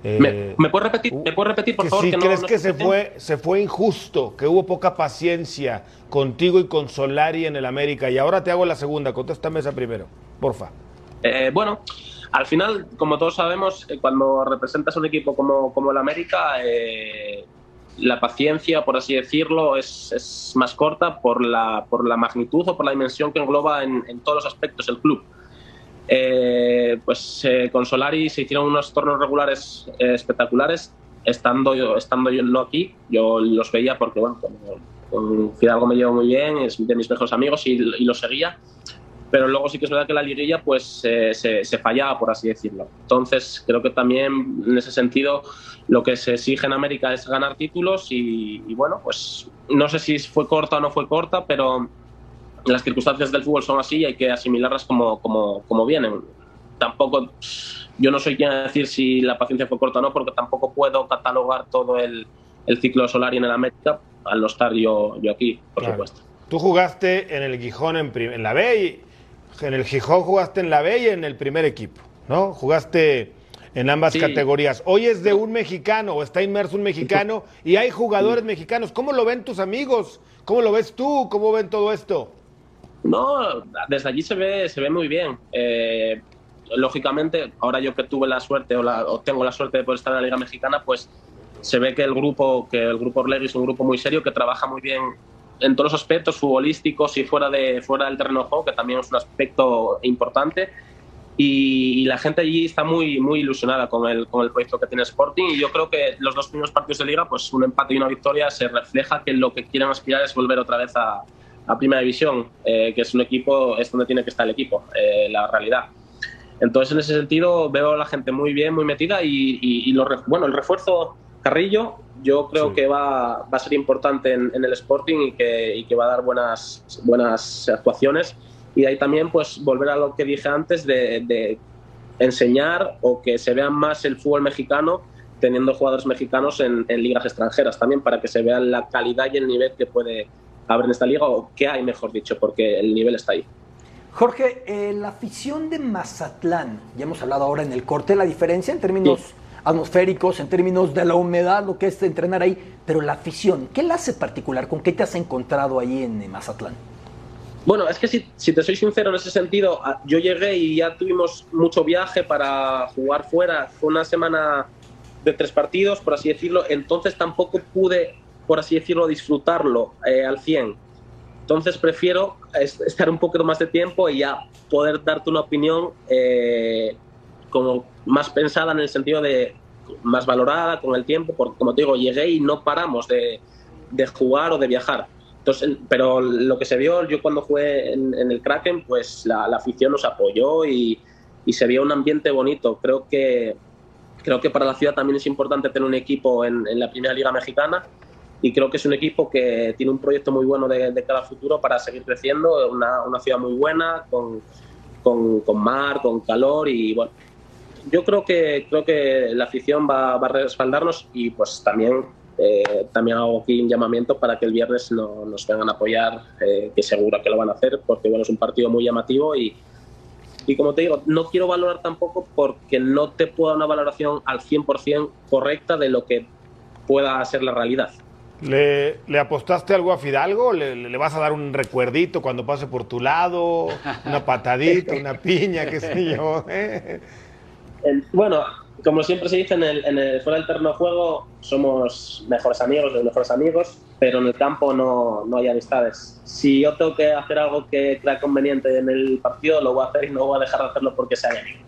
Eh, ¿Me, ¿Me puedes repetir, ¿me puedes repetir por que favor? Si que crees no que se fue, se fue injusto, que hubo poca paciencia contigo y con Solari en el América. Y ahora te hago la segunda, contéstame esa primero, porfa. Eh, bueno, al final, como todos sabemos, eh, cuando representas un equipo como, como el América, eh, la paciencia, por así decirlo, es, es más corta por la, por la magnitud o por la dimensión que engloba en, en todos los aspectos el club. Eh, pues eh, con Solari se hicieron unos torneos regulares eh, espectaculares, estando yo, estando yo no aquí, yo los veía porque, bueno, con, con Fidalgo me llevo muy bien, es de mis mejores amigos y, y lo seguía pero luego sí que es verdad que la liguilla pues eh, se, se fallaba, por así decirlo. Entonces creo que también en ese sentido lo que se exige en América es ganar títulos y, y bueno, pues no sé si fue corta o no fue corta, pero las circunstancias del fútbol son así y hay que asimilarlas como, como, como vienen. Tampoco, yo no soy quien a decir si la paciencia fue corta o no, porque tampoco puedo catalogar todo el, el ciclo solar en el América al no estar yo, yo aquí, por Claro. supuesto. Tú jugaste en el Gijón en, en la B y en el Gijón jugaste en la B y en el primer equipo, ¿no? Jugaste en ambas Sí. categorías. Hoy es de un mexicano o está inmerso un mexicano y hay jugadores mexicanos. ¿Cómo lo ven tus amigos? ¿Cómo lo ves tú? ¿Cómo ven todo esto? No, desde allí se ve, se ve muy bien. Eh, lógicamente, ahora yo que tuve la suerte o, la- o tengo la suerte de poder estar en la Liga Mexicana, pues se ve que el grupo, que el grupo Orlegui es un grupo muy serio que trabaja muy bien en todos los aspectos futbolísticos y fuera de fuera del terreno de juego, que también es un aspecto importante. Y, la gente allí está muy muy ilusionada con el, con el proyecto que tiene Sporting y yo creo que los dos primeros partidos de liga, pues un empate y una victoria se refleja que lo que quieren aspirar es volver otra vez a, a Primera División, eh, que es un equipo, es donde tiene que estar el equipo, eh, la realidad. Entonces, en ese sentido, veo a la gente muy bien, muy metida y, bueno, el refuerzo Carrillo, yo creo Sí. que va, va a ser importante en, en el Sporting y que, y que va a dar buenas, buenas actuaciones. Y ahí también, pues, volver a lo que dije antes de, de enseñar o que se vea más el fútbol mexicano teniendo jugadores mexicanos en, en ligas extranjeras también para que se vea la calidad y el nivel que puede haber en esta liga o que hay, mejor dicho, porque el nivel está ahí. Jorge, eh, la afición de Mazatlán, ya hemos hablado ahora en el corte, la diferencia en términos Sí. Atmosféricos, en términos de la humedad, lo que es entrenar ahí, pero la afición, ¿qué la hace particular? ¿Con qué te has encontrado ahí en Mazatlán? Bueno, es que si, si te soy sincero en ese sentido, a- yo llegué y ya tuvimos mucho viaje para jugar fuera. Fue una semana de tres partidos, por así decirlo. Entonces tampoco pude, por así decirlo, disfrutarlo eh, al 100. Entonces prefiero es- estar un poquito más de tiempo y ya poder darte una opinión eh, como más pensada en el sentido de más valorada con el tiempo, porque como te digo, llegué y no paramos de, de jugar o de viajar. Entonces, pero lo que se vio, yo cuando jugué en, en el Kraken, pues la, la afición nos apoyó y, y se vio un ambiente bonito. Creo que, creo que para la ciudad también es importante tener un equipo en, en la primera liga mexicana y creo que es un equipo que tiene un proyecto muy bueno de, de cara al futuro para seguir creciendo, una, una ciudad muy buena, con, con, con mar, con calor y bueno, yo creo que creo que la afición va, va a respaldarnos y pues también eh, también hago aquí un llamamiento para que el viernes no- nos vengan a apoyar, eh, que seguro que lo van a hacer, porque bueno, es un partido muy llamativo y, y como te digo, no quiero valorar tampoco porque no te puedo dar una valoración al 100% correcta de lo que pueda ser la realidad. ¿Le, le apostaste algo a Fidalgo? ¿Le, le vas a dar un recuerdito cuando pase por tu lado? ¿Una patadita, una piña, qué sé yo? ¿eh? Bueno, como siempre se dice, en el, en el- fuera del terreno de juego somos mejores amigos, los mejores amigos, pero en el campo no, no hay amistades. Si yo tengo que hacer algo que crea conveniente en el partido, lo voy a hacer y no voy a dejar de hacerlo porque sea mi amigo.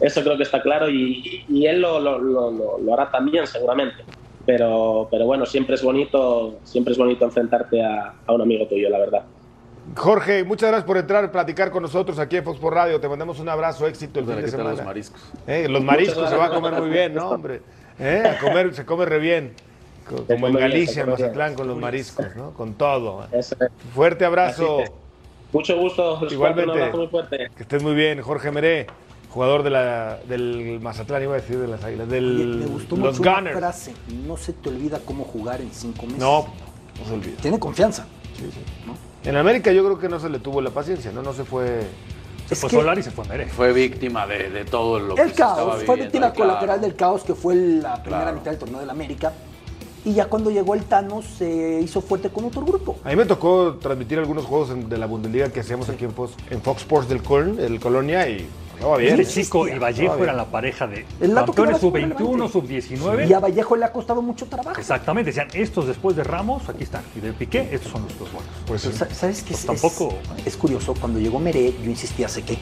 Eso creo que está claro y, él lo- lo- lo hará también seguramente. Pero, pero bueno, siempre es bonito, siempre es bonito enfrentarte a, a un amigo tuyo, la verdad. Jorge, muchas gracias por entrar y platicar con nosotros aquí en Fox por Radio. Te mandamos un abrazo, éxito el fin de ¿qué tal semana. los mariscos? Eh, Los mariscos se va a comer muy bien, ¿no, hombre? Eh, A comer, se come re bien. Como en Galicia, en. Mazatlán, con los mariscos, ¿no? Con todo. Fuerte abrazo. Mucho gusto. Igualmente. Un abrazo muy fuerte. Que estés muy bien, Jorge Meré, jugador de la, del Mazatlán, iba a decir de las Águilas, del, Oye, me gustó los mucho una Gunners. frase, no se te olvida cómo jugar en cinco meses. No, no se olvida. Tiene confianza. En América yo creo que no se le tuvo la paciencia, ¿no? No se fue Se Es fue que- Solari y se fue Mere. Fue víctima de, de todo lo que El se estaba caos, fue viviendo, víctima el colateral del caos que fue la primera Claro. mitad del torneo del América. Y ya cuando llegó el Tano se hizo fuerte con otro grupo. A mí me tocó transmitir algunos juegos en- de la Bundesliga que hacíamos aquí en Fox, en Fox Sports del Coln, el Colonia, y bien. Este chico y Vallejo eran la pareja de campeones daba sub-21, relevante. sub-19. Y a Vallejo le ha costado mucho trabajo. Exactamente, decían, estos después de Ramos, aquí están. Y de Piqué, estos son los dos buenos. Pues ¿Sabes qué? Pues es, tampoco- es, es curioso, cuando llegó Meré, yo insistía, sé que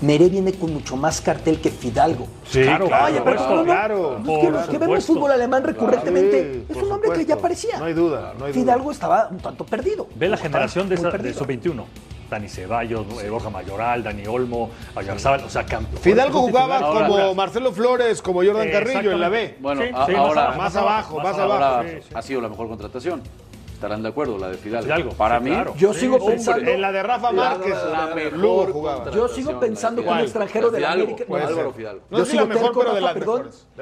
Meré viene con mucho más cartel que Fidalgo. Sí, claro, Oye, pero claro, ¿cómo no? Pues que los que vemos fútbol alemán recurrentemente, Sí, es un hombre que ya aparecía. No hay duda, no hay duda. Fidalgo estaba un tanto perdido. Ve la generación de, esa, de perdido. sub-21. Dani Ceballos, eh, Borja Mayoral, Dani Olmo, Ayarzábal, o sea, campeón. Fidalgo jugaba Ahora- como Marcelo Flores, como Jordan Carrillo en la B. Bueno, Sí, a- sí, más ahora abajo, más abajo, más ahora abajo. Sí, sí. ha sido la mejor contratación. Estarán de acuerdo, la de Fidalgo. Fidalgo, Para sí, mí, claro. Yo Sí, sigo sí, pensando. En la de Rafa Márquez, la mejor Lugo jugaba. Yo sigo pensando que un extranjero de la América. yo Álvaro Fidalgo. Si sigo las que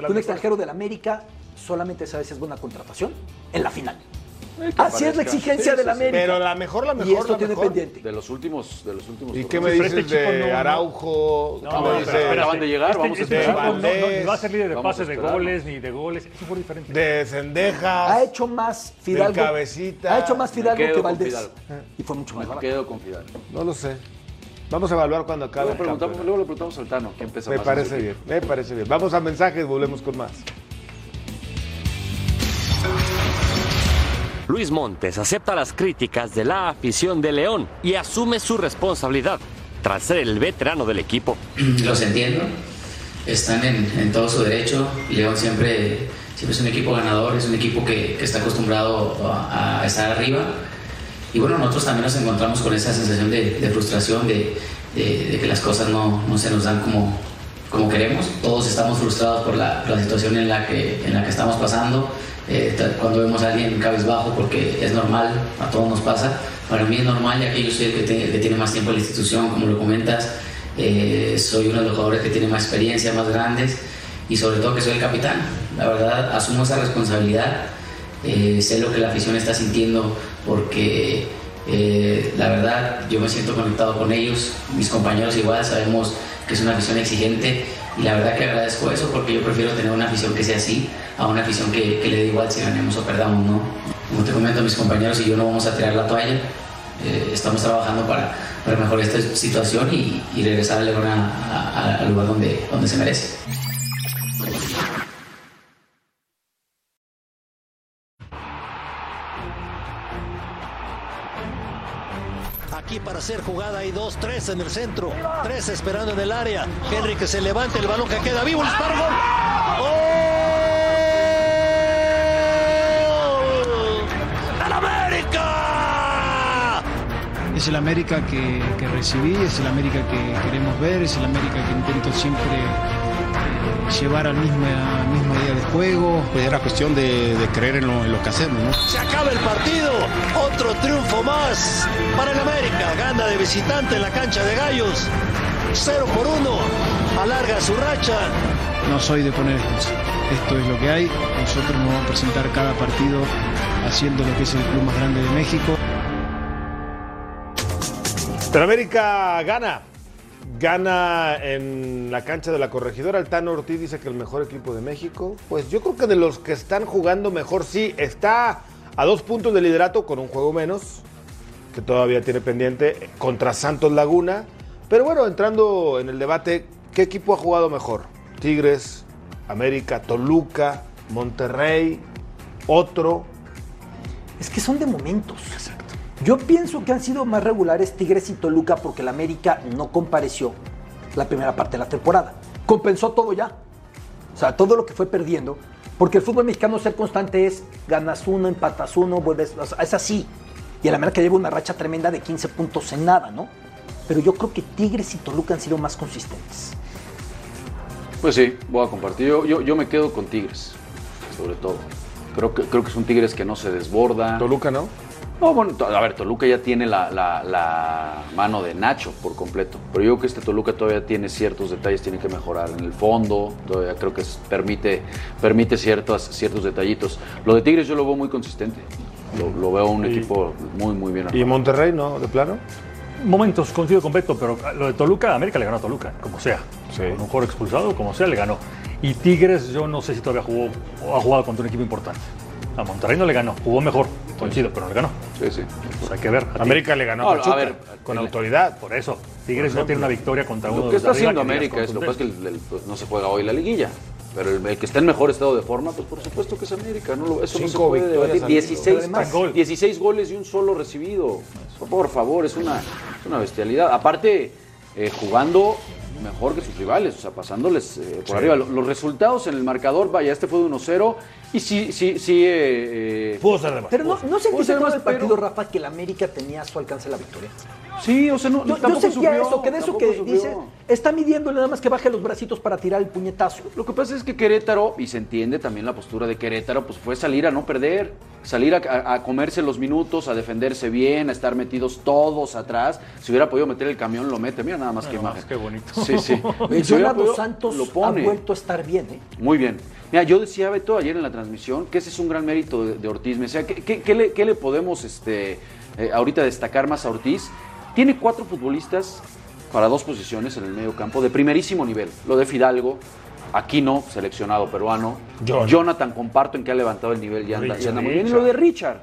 un extranjero de la América solamente sabes si es buena contratación en la final. Que Así es la exigencia Sí, de la. América. Pero la mejor, la mejor, y esto la tiene mejor. pendiente. De los últimos, de los últimos. ¿Y qué me dices este chico de no, no. Araujo? No, ¿Qué me pero acaban de llegar, este, vamos a este esperar. chico no, no, va a ser líder de pases de goles, ni de goles. Eso fue diferente. de Cendejas? Ha hecho más Fidalgo. Cabecita. Ha hecho más Fidalgo que Valdés. Fidalgo. Y fue mucho más Me quedo con Fidalgo. No lo sé. Vamos a evaluar cuando acabe Luego, el luego le preguntamos al Tano quién pesa Me más. parece bien, me parece bien. Vamos a mensajes, volvemos con más. Luis Montes acepta las críticas de la afición de León y asume su responsabilidad tras ser el veterano del equipo. los entiendo, están en, en todo su derecho. León siempre, siempre es un equipo ganador, es un equipo que, que está acostumbrado a, a estar arriba. Y bueno, nosotros también nos encontramos con esa sensación de, de frustración, de, de- de que las cosas no, no se nos dan como, como queremos. Todos estamos frustrados por la, por la situación en la que, en la que estamos pasando. Eh, cuando vemos a alguien cabizbajo, porque es normal, a todos nos pasa. Para mí es normal, ya que yo soy el que, te- el que tiene más tiempo en la institución, como lo comentas. Eh, soy uno de los jugadores que tiene más experiencia, más grandes y sobre todo que soy el capitán. La verdad, asumo esa responsabilidad. Eh, sé lo que la afición está sintiendo porque eh, la verdad yo me siento conectado con ellos, mis compañeros igual, sabemos que es una afición exigente y la verdad que agradezco eso porque yo prefiero tener una afición que sea así a una afición que, que le dé igual si ganemos o perdamos, ¿no? Como te comento, mis compañeros y yo no vamos a tirar la toalla, eh, estamos trabajando para, para mejorar esta situación y, regresar a León al lugar donde, donde se merece. Para hacer jugada hay dos, tres en el centro, tres esperando en el área. Henry que se levanta, el balón que queda vivo, el disparo, gol. ¡Gol! ¡Al América! Es el América que, recibí, es el América que queremos ver, es el América que intento siempre llevar al mismo, al mismo día de juego. Pues era cuestión de, de creer en lo, en lo que hacemos, ¿no? Se acaba el partido, otro triunfo más para el América. Gana de visitante en la cancha de Gallos. 0 por 1, alarga su racha. No soy de poner excusas. Esto es lo que hay. Nosotros nos vamos a presentar cada partido haciendo lo que es el club más grande de México. Pero América gana. Gana en la cancha de la corregidora. El Tano Ortiz dice que el mejor equipo de México. Pues yo creo que de los que están jugando mejor, sí. Está a dos puntos de liderato con un juego menos, que todavía tiene pendiente, contra Santos Laguna. Pero bueno, entrando en el debate, ¿qué equipo ha jugado mejor? Tigres, América, Toluca, Monterrey, otro. Es que son de momentos. Yo pienso que han sido más regulares Tigres y Toluca porque el América no compareció la primera parte de la temporada. Compensó todo ya. O sea, todo lo que fue perdiendo. Porque el fútbol mexicano ser constante es ganas uno, empatas uno, vuelves. o sea, es así. Y el América lleva una racha tremenda de 15 puntos en nada, ¿no? Pero yo creo que Tigres y Toluca han sido más consistentes. Pues sí, voy a compartir. Yo, yo, yo me quedo con Tigres, sobre todo. Creo que, creo que son Tigres que no se desborda. Toluca, ¿no? No, bueno, a ver, Toluca ya tiene la, la- la mano de Nacho por completo. Pero yo creo que este Toluca todavía tiene ciertos detalles, tiene que mejorar en el fondo. Todavía creo que permite, permite ciertos, ciertos detallitos. Lo de Tigres yo lo veo muy consistente. Lo, lo veo un Y- equipo muy, muy bien ¿Y armado. Monterrey, no? ¿De plano? momentos coincido con Beto, pero lo de Toluca, América le ganó a Toluca, como sea. Sí. Con un jugador expulsado, como sea, le ganó. Y Tigres, yo no sé si todavía jugó o ha jugado contra un equipo importante. A Monterrey no le ganó, jugó mejor, coincido, pero no le ganó. Sí, sí. Pues hay que ver. América le ganó a ver, con autoridad. Por eso, Tigres no tiene una victoria contra uno Lo de que los está haciendo que América es lo que pasa es que el- el- pues, no se juega hoy la liguilla. Pero el, el que está en mejor estado de forma, pues por supuesto que es América. No lo- eso no se Cinco puede debatir. al hilo. 16, Además, gol. 16 goles y un solo recibido. Por favor, es una, es una bestialidad. Aparte, eh, jugando mejor que sus rivales, o sea, pasándoles eh, por arriba. Lo- Los resultados en el marcador, vaya, este fue de 1-0. Y sí, sí, sí. eh, eh, Pudo ser de más. Pero no, no todo más, el partido, pero- Rafa, que el América tenía a su alcance la victoria. sí, o sea, no, Yo, yo tampoco sentía sufrió, eso, que de eso que sufrió. dice, está midiendo nada más que baje los bracitos para tirar el puñetazo. Lo que pasa es que Querétaro, y se entiende también la postura de Querétaro, pues fue salir a no perder, salir a, a- a comerse los minutos, a defenderse bien, a estar metidos todos atrás. Si hubiera podido meter el camión, lo mete. Mira nada más que Nada más, imagen. qué bonito. Sí, sí. Oye, Si hubiera Jonah podido, dos Santos lo ha vuelto a estar bien, ¿eh? Muy bien. Mira, yo decía, Beto, ayer en la transmisión, que ese es un gran mérito de, de Ortiz. Me decía, ¿qué, qué- qué le, qué le podemos este, eh, ahorita destacar más a Ortiz? Tiene cuatro futbolistas para dos posiciones en el medio campo de primerísimo nivel. Lo de Fidalgo, Aquino, seleccionado peruano. Jonathan. Jonathan, comparto en que ha levantado el nivel y anda, y Richard. anda muy bien. Y lo de Richard.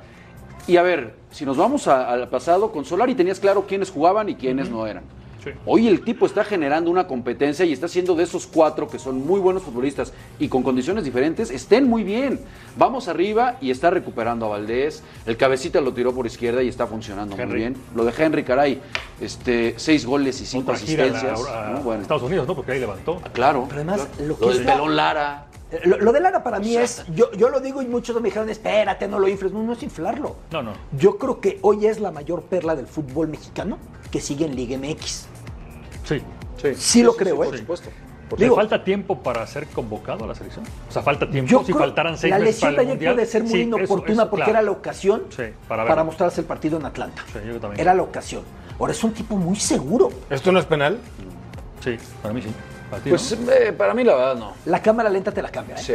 Y a ver, si nos vamos al pasado, con Solari tenías claro quiénes jugaban y quiénes no eran. Sí. Hoy el tipo está generando una competencia y está haciendo de esos cuatro que son muy buenos futbolistas y con condiciones diferentes, estén muy bien. Vamos arriba y está recuperando a Valdés. El cabecita lo tiró por izquierda y está funcionando muy bien. Lo de Henry, caray, este, seis goles y cinco Otra gira a, asistencias. a- a ¿no? Bueno, Estados Unidos, ¿no? Porque ahí levantó. claro. Pero además, lo que del está- pelón Lara. Eh, Lo, lo de Lara para mí es, yo, yo lo digo y muchos me dijeron, espérate, no lo infles. No, no es inflarlo. No, no. Yo creo que hoy es la mayor perla del fútbol mexicano que sigue en Liga MX. Sí. Sí lo creo, Por ¿eh? supuesto. Porque Digo- falta tiempo para ser convocado a la selección. O sea, falta tiempo. Yo si creo faltaran seis la lesión de ayer Mundial, puede ser muy sí, inoportuna eso- eso, porque claro. era la ocasión Sí, para, mostrarse el partido en Atlanta. Sí, yo también. Era la ocasión. Ahora es un tipo muy seguro. ¿Esto no es penal? Sí, para mí sí. Para ti, Pues ¿no? eh, para mí la verdad no. La cámara lenta te la cambia. ¿eh? Sí.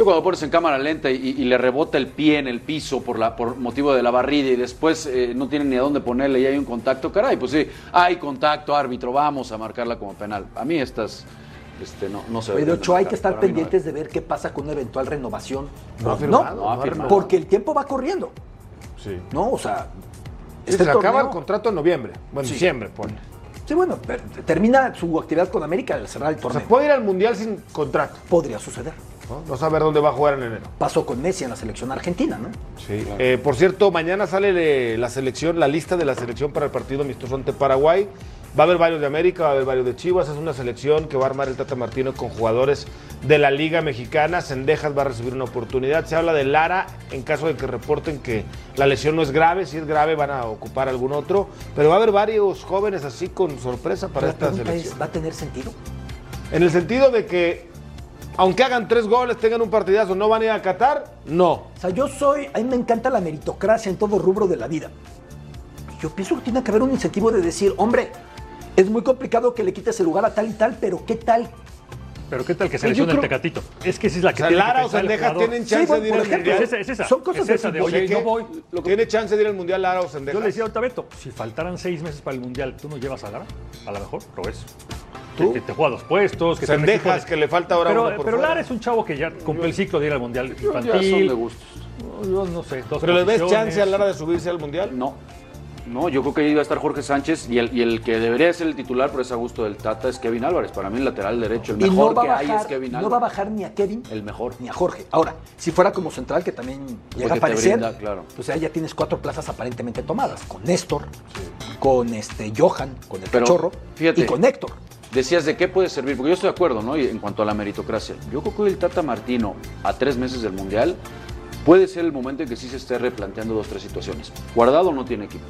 Yo cuando pones en cámara lenta y, y le rebota el pie en el piso por la por motivo de la barrida y después eh, no tienen ni a dónde ponerle y hay un contacto, caray, pues sí, hay contacto, árbitro, vamos a marcarla como penal. A mí estas este, no, no se deben hecho, hay que estar Para mí no pendientes de ver qué pasa con una eventual renovación. No firmado, no ha firmado. porque el tiempo va corriendo. Sí. ¿No? O sea, se este acaba torneo- el contrato en noviembre. Bueno, Sí. diciembre, pone. Sí, bueno, pero termina su actividad con América al cerrar el O torneo. sea, puede ir al Mundial sin contrato. Podría suceder. ¿No? No saber dónde va a jugar en enero. Pasó con Messi en la selección argentina, ¿no? Sí. Eh, por cierto, mañana sale le- la selección, la lista de la selección para el partido amistoso ante Paraguay. Va a haber varios de América, va a haber varios de Chivas. Es una selección que va a armar el Tata Martino con jugadores de la Liga Mexicana. Sendejas va a recibir una oportunidad. Se habla de Lara en caso de que reporten que la lesión no es grave. Si es grave, van a ocupar algún otro. Pero va a haber varios jóvenes así con sorpresa para la esta selección. es, ¿va a tener sentido? En el sentido de que, aunque hagan tres goles, tengan un partidazo, ¿no van a ir a Qatar? No. O sea, yo soy, a mí me encanta la meritocracia en todo rubro de la vida. Yo pienso que tiene que haber un incentivo de decir, hombre, es muy complicado que le quites el lugar a tal y tal, pero ¿qué tal? Pero ¿qué tal que seleccione el creo- Tecatito? Es que esa es la O que sea, tiene que Lara o el Sendejas tienen Sí, chance bueno, de ir al Mundial. Es esa, es esa. Son cosas Es de esa de, oye, no voy. Lo- ¿Tiene chance de ir al Mundial Lara o Sendejas? Yo le decía ahorita a Beto, si faltaran seis meses para el Mundial, ¿tú no llevas a Lara? A lo mejor, lo ves. ¿Tú? Que te juega dos puestos. Que Sendejas, que le falta ahora pero, uno por Pero fuera. Lara es un chavo que ya cumplió el ciclo de ir al Mundial ya infantil. son de gustos. Yo no sé, dos ¿Pero le ves chance a Lara de subirse al Mundial? No. No, yo creo que ahí va a estar Jorge Sánchez y el, y el que debería ser el titular, pero es a gusto del Tata, es Kevin Álvarez. Para mí el lateral derecho, el mejor no va, que a hay bajar, es Kevin no Álvarez. va a bajar ni a Kevin El mejor. ni a Jorge. Ahora, si fuera como central, que también llega a te aparecer, brinda, claro. pues ya, ya tienes cuatro plazas aparentemente tomadas, con Néstor, con este Johan, con el Pero, Cachorro fíjate. y con Héctor. Decías de qué puede servir, porque yo estoy de acuerdo, ¿no? Y en cuanto a la meritocracia. Yo creo que el Tata Martino, a tres meses del Mundial, puede ser el momento en que sí se esté replanteando dos, tres situaciones. Guardado no tiene equipo.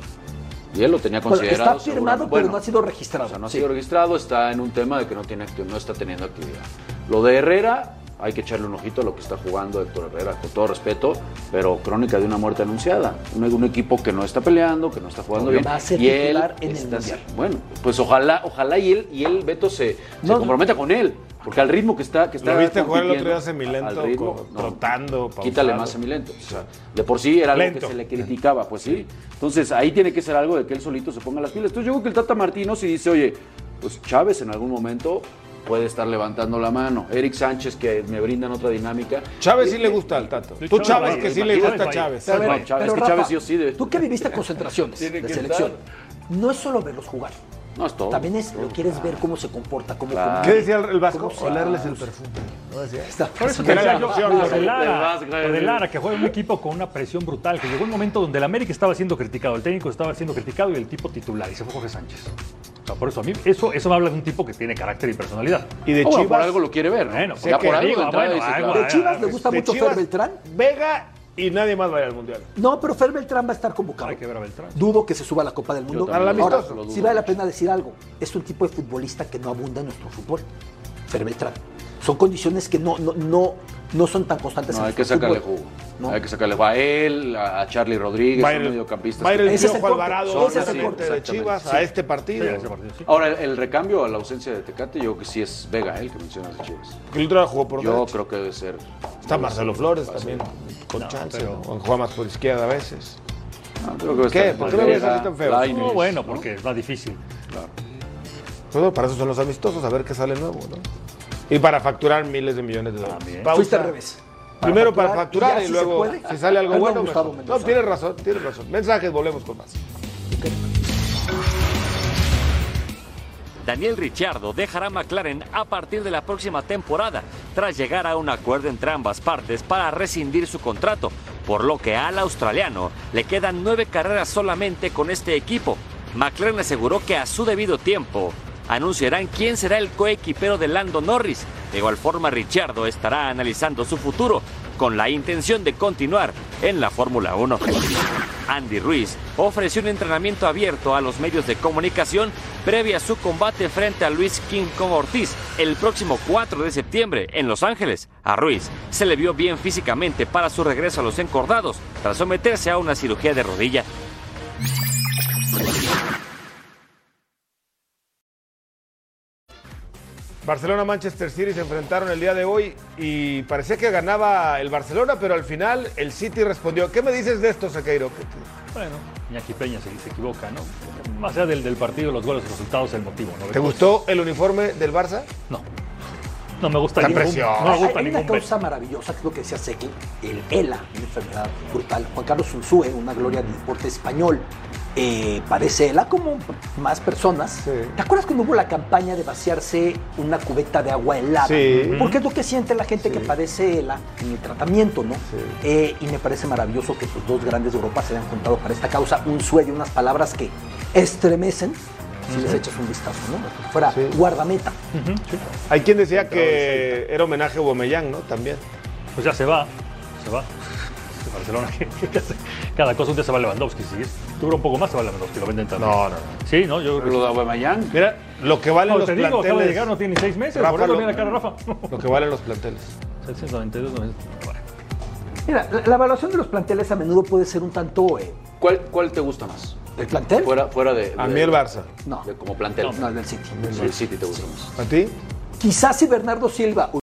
Y él lo tenía Bueno, considerado. está firmado, pero no ha sido registrado. O sea, no ha Sí. sido registrado, está en un tema de que no, tiene no está teniendo actividad. Lo de Herrera, hay que echarle un ojito a lo que está jugando Héctor Herrera, con todo respeto, pero crónica de una muerte anunciada. Un, un equipo que no está peleando, que no está jugando bien. Va a ser y él en el está- Mundial. Bueno, pues ojalá, ojalá y él, y él Beto, se, se No, comprometa con él. Porque al ritmo que está, que está Lo viste jugar el otro día semilento, al ritmo, co- no, trotando, pausado. Quítale más semilento. O sea, de por sí era algo Lento. que se le criticaba, pues sí. Entonces ahí tiene que ser algo de que él solito se ponga las pilas. Entonces yo creo que el Tata Martino si dice, oye, pues Chávez en algún momento puede estar levantando la mano. Eric Sánchez, que me brindan otra dinámica. Chávez sí le gusta al Tato. Sí, Tú Chávez que sí le gusta a Chávez. Pero, a ver, No, Chávez, pero es que Chávez sí o sí debe- Tú que viviste concentraciones de selección, no es solo verlos jugar. No es todo. También es, lo quieres ver cómo se comporta, cómo Claro. ¿Qué decía el el Vasco? Olerles el perfume. ¿No decía? Está- Por eso Que te decía yo, de Lara, Vasco, lo de Lara, que juega un equipo con una presión brutal, que llegó un momento donde el América estaba siendo criticado, el técnico estaba siendo criticado y el tipo titular, y se fue Jorge Sánchez. O sea, por eso a mí, eso, eso me habla de un tipo que tiene carácter y personalidad. Y de Ah, bueno, por Chivas. algo lo quiere ver, ¿no? Bueno, ya por algo digo, de entrada bueno, dice, algo- claro. De Chivas le gusta mucho Chivas, Fer Beltrán. Vega y nadie más va a ir al mundial. No, pero Fer Beltrán va a estar convocado. Hay que ver a Beltrán. Dudo que se suba a la Copa del Mundo. Ahora, sí vale la pena decir algo. Es un tipo de futbolista que no abunda en nuestro fútbol. Fer Beltrán. Son condiciones que no, no, no, no son tan constantes No, en hay que sacarle fútbol. jugo. ¿no? Hay que sacarle jugo a él, a Charlie Rodríguez, a el- mediocampistas. Va a ir el Ese es el Piojo corte. Alvarado, Ese es el presidente corte, de. Chivas, a este partido. Sí, ese partido, sí. Ahora, el, el recambio a la ausencia de Tecate, yo creo que sí es Vega, el que mencionas de Chivas. Que el jugó por Yo derecha. creo que debe ser. Está Marcelo Flores también, con No, chance. pero- ¿no? O juega más por izquierda a veces. No, creo que va a ¿Qué? ¿Por qué lo ves así tan feo? No, bueno, ¿no? porque es más difícil. Pues, para eso son los amistosos, a ver qué sale nuevo, ¿no? Y para facturar miles de millones de dólares. Pausa. Fuiste al revés. Primero para facturar y y, ya si luego, se si sale algo A mí me ha bueno. Mendoza. No, tienes razón, tienes razón. Mensajes, volvemos con más. Daniel Ricciardo dejará McLaren a partir de la próxima temporada, tras llegar a un acuerdo entre ambas partes para rescindir su contrato, por lo que al australiano le quedan nueve carreras solamente con este equipo. McLaren aseguró que a su debido tiempo anunciarán quién será el coequipero de Lando Norris. De igual forma, Ricciardo estará analizando su futuro con la intención de continuar en la Fórmula 1. Andy Ruiz ofreció un entrenamiento abierto a los medios de comunicación previa a su combate frente a Luis King Kong Ortiz el próximo 4 de septiembre en Los Ángeles. A Ruiz se le vio bien físicamente para su regreso a los encordados tras someterse a una cirugía de rodilla. Barcelona-Manchester City se enfrentaron el día de hoy y parecía que ganaba el Barcelona, pero al final el City respondió. ¿Qué me dices de esto, Sequeiro? ¿Qué- qué- Bueno, Iñaki Peña se, se equivoca, ¿no? Más allá del, del partido, los goles, los resultados, el motivo, ¿no? ¿Te gustó el uniforme del Barça? No. No me gusta Está ningún, no me Hay, gusta hay una causa maravillosa, que es lo que decía Seki, el ELA, una enfermedad brutal. Juan Carlos Unzúe, una gloria del deporte español, eh, padece ELA como más personas. Sí. ¿Te acuerdas cuando hubo la campaña de vaciarse una cubeta de agua helada? Sí. Porque es lo que siente la gente que padece ELA en el tratamiento, ¿no? Eh, y me parece maravilloso que estos dos grandes de Europa se hayan juntado para esta causa. Un y unas palabras que estremecen. Si les echas un vistazo, ¿no? Fuera Sí. guardameta. Hay quien decía que era homenaje a Aubameyang, ¿no? También. Pues ya se va, se va. De Barcelona, cada cosa un día se va Lewandowski. Si dura un poco más, se va Lewandowski, lo venden también. No, no, no. Sí, no, yo creo que Lo de Aubameyang, Mira, lo que valen No, los te digo, acaba de planteles. llegar, no tiene ni seis meses. Rafa, por eso lo- mira la cara, Rafa. Lo que valen los planteles. 792, 90. Bueno. Mira, la, la evaluación de los planteles a menudo puede ser un tanto. eh, ¿cuál, ¿cuál te gusta más? ¿El plantel? Fuera, fuera de, A mí el Barça. No, de- como plantel. no, el del City. Sí, el City te gusta más. ¿A ti? Quizás si Bernardo Silva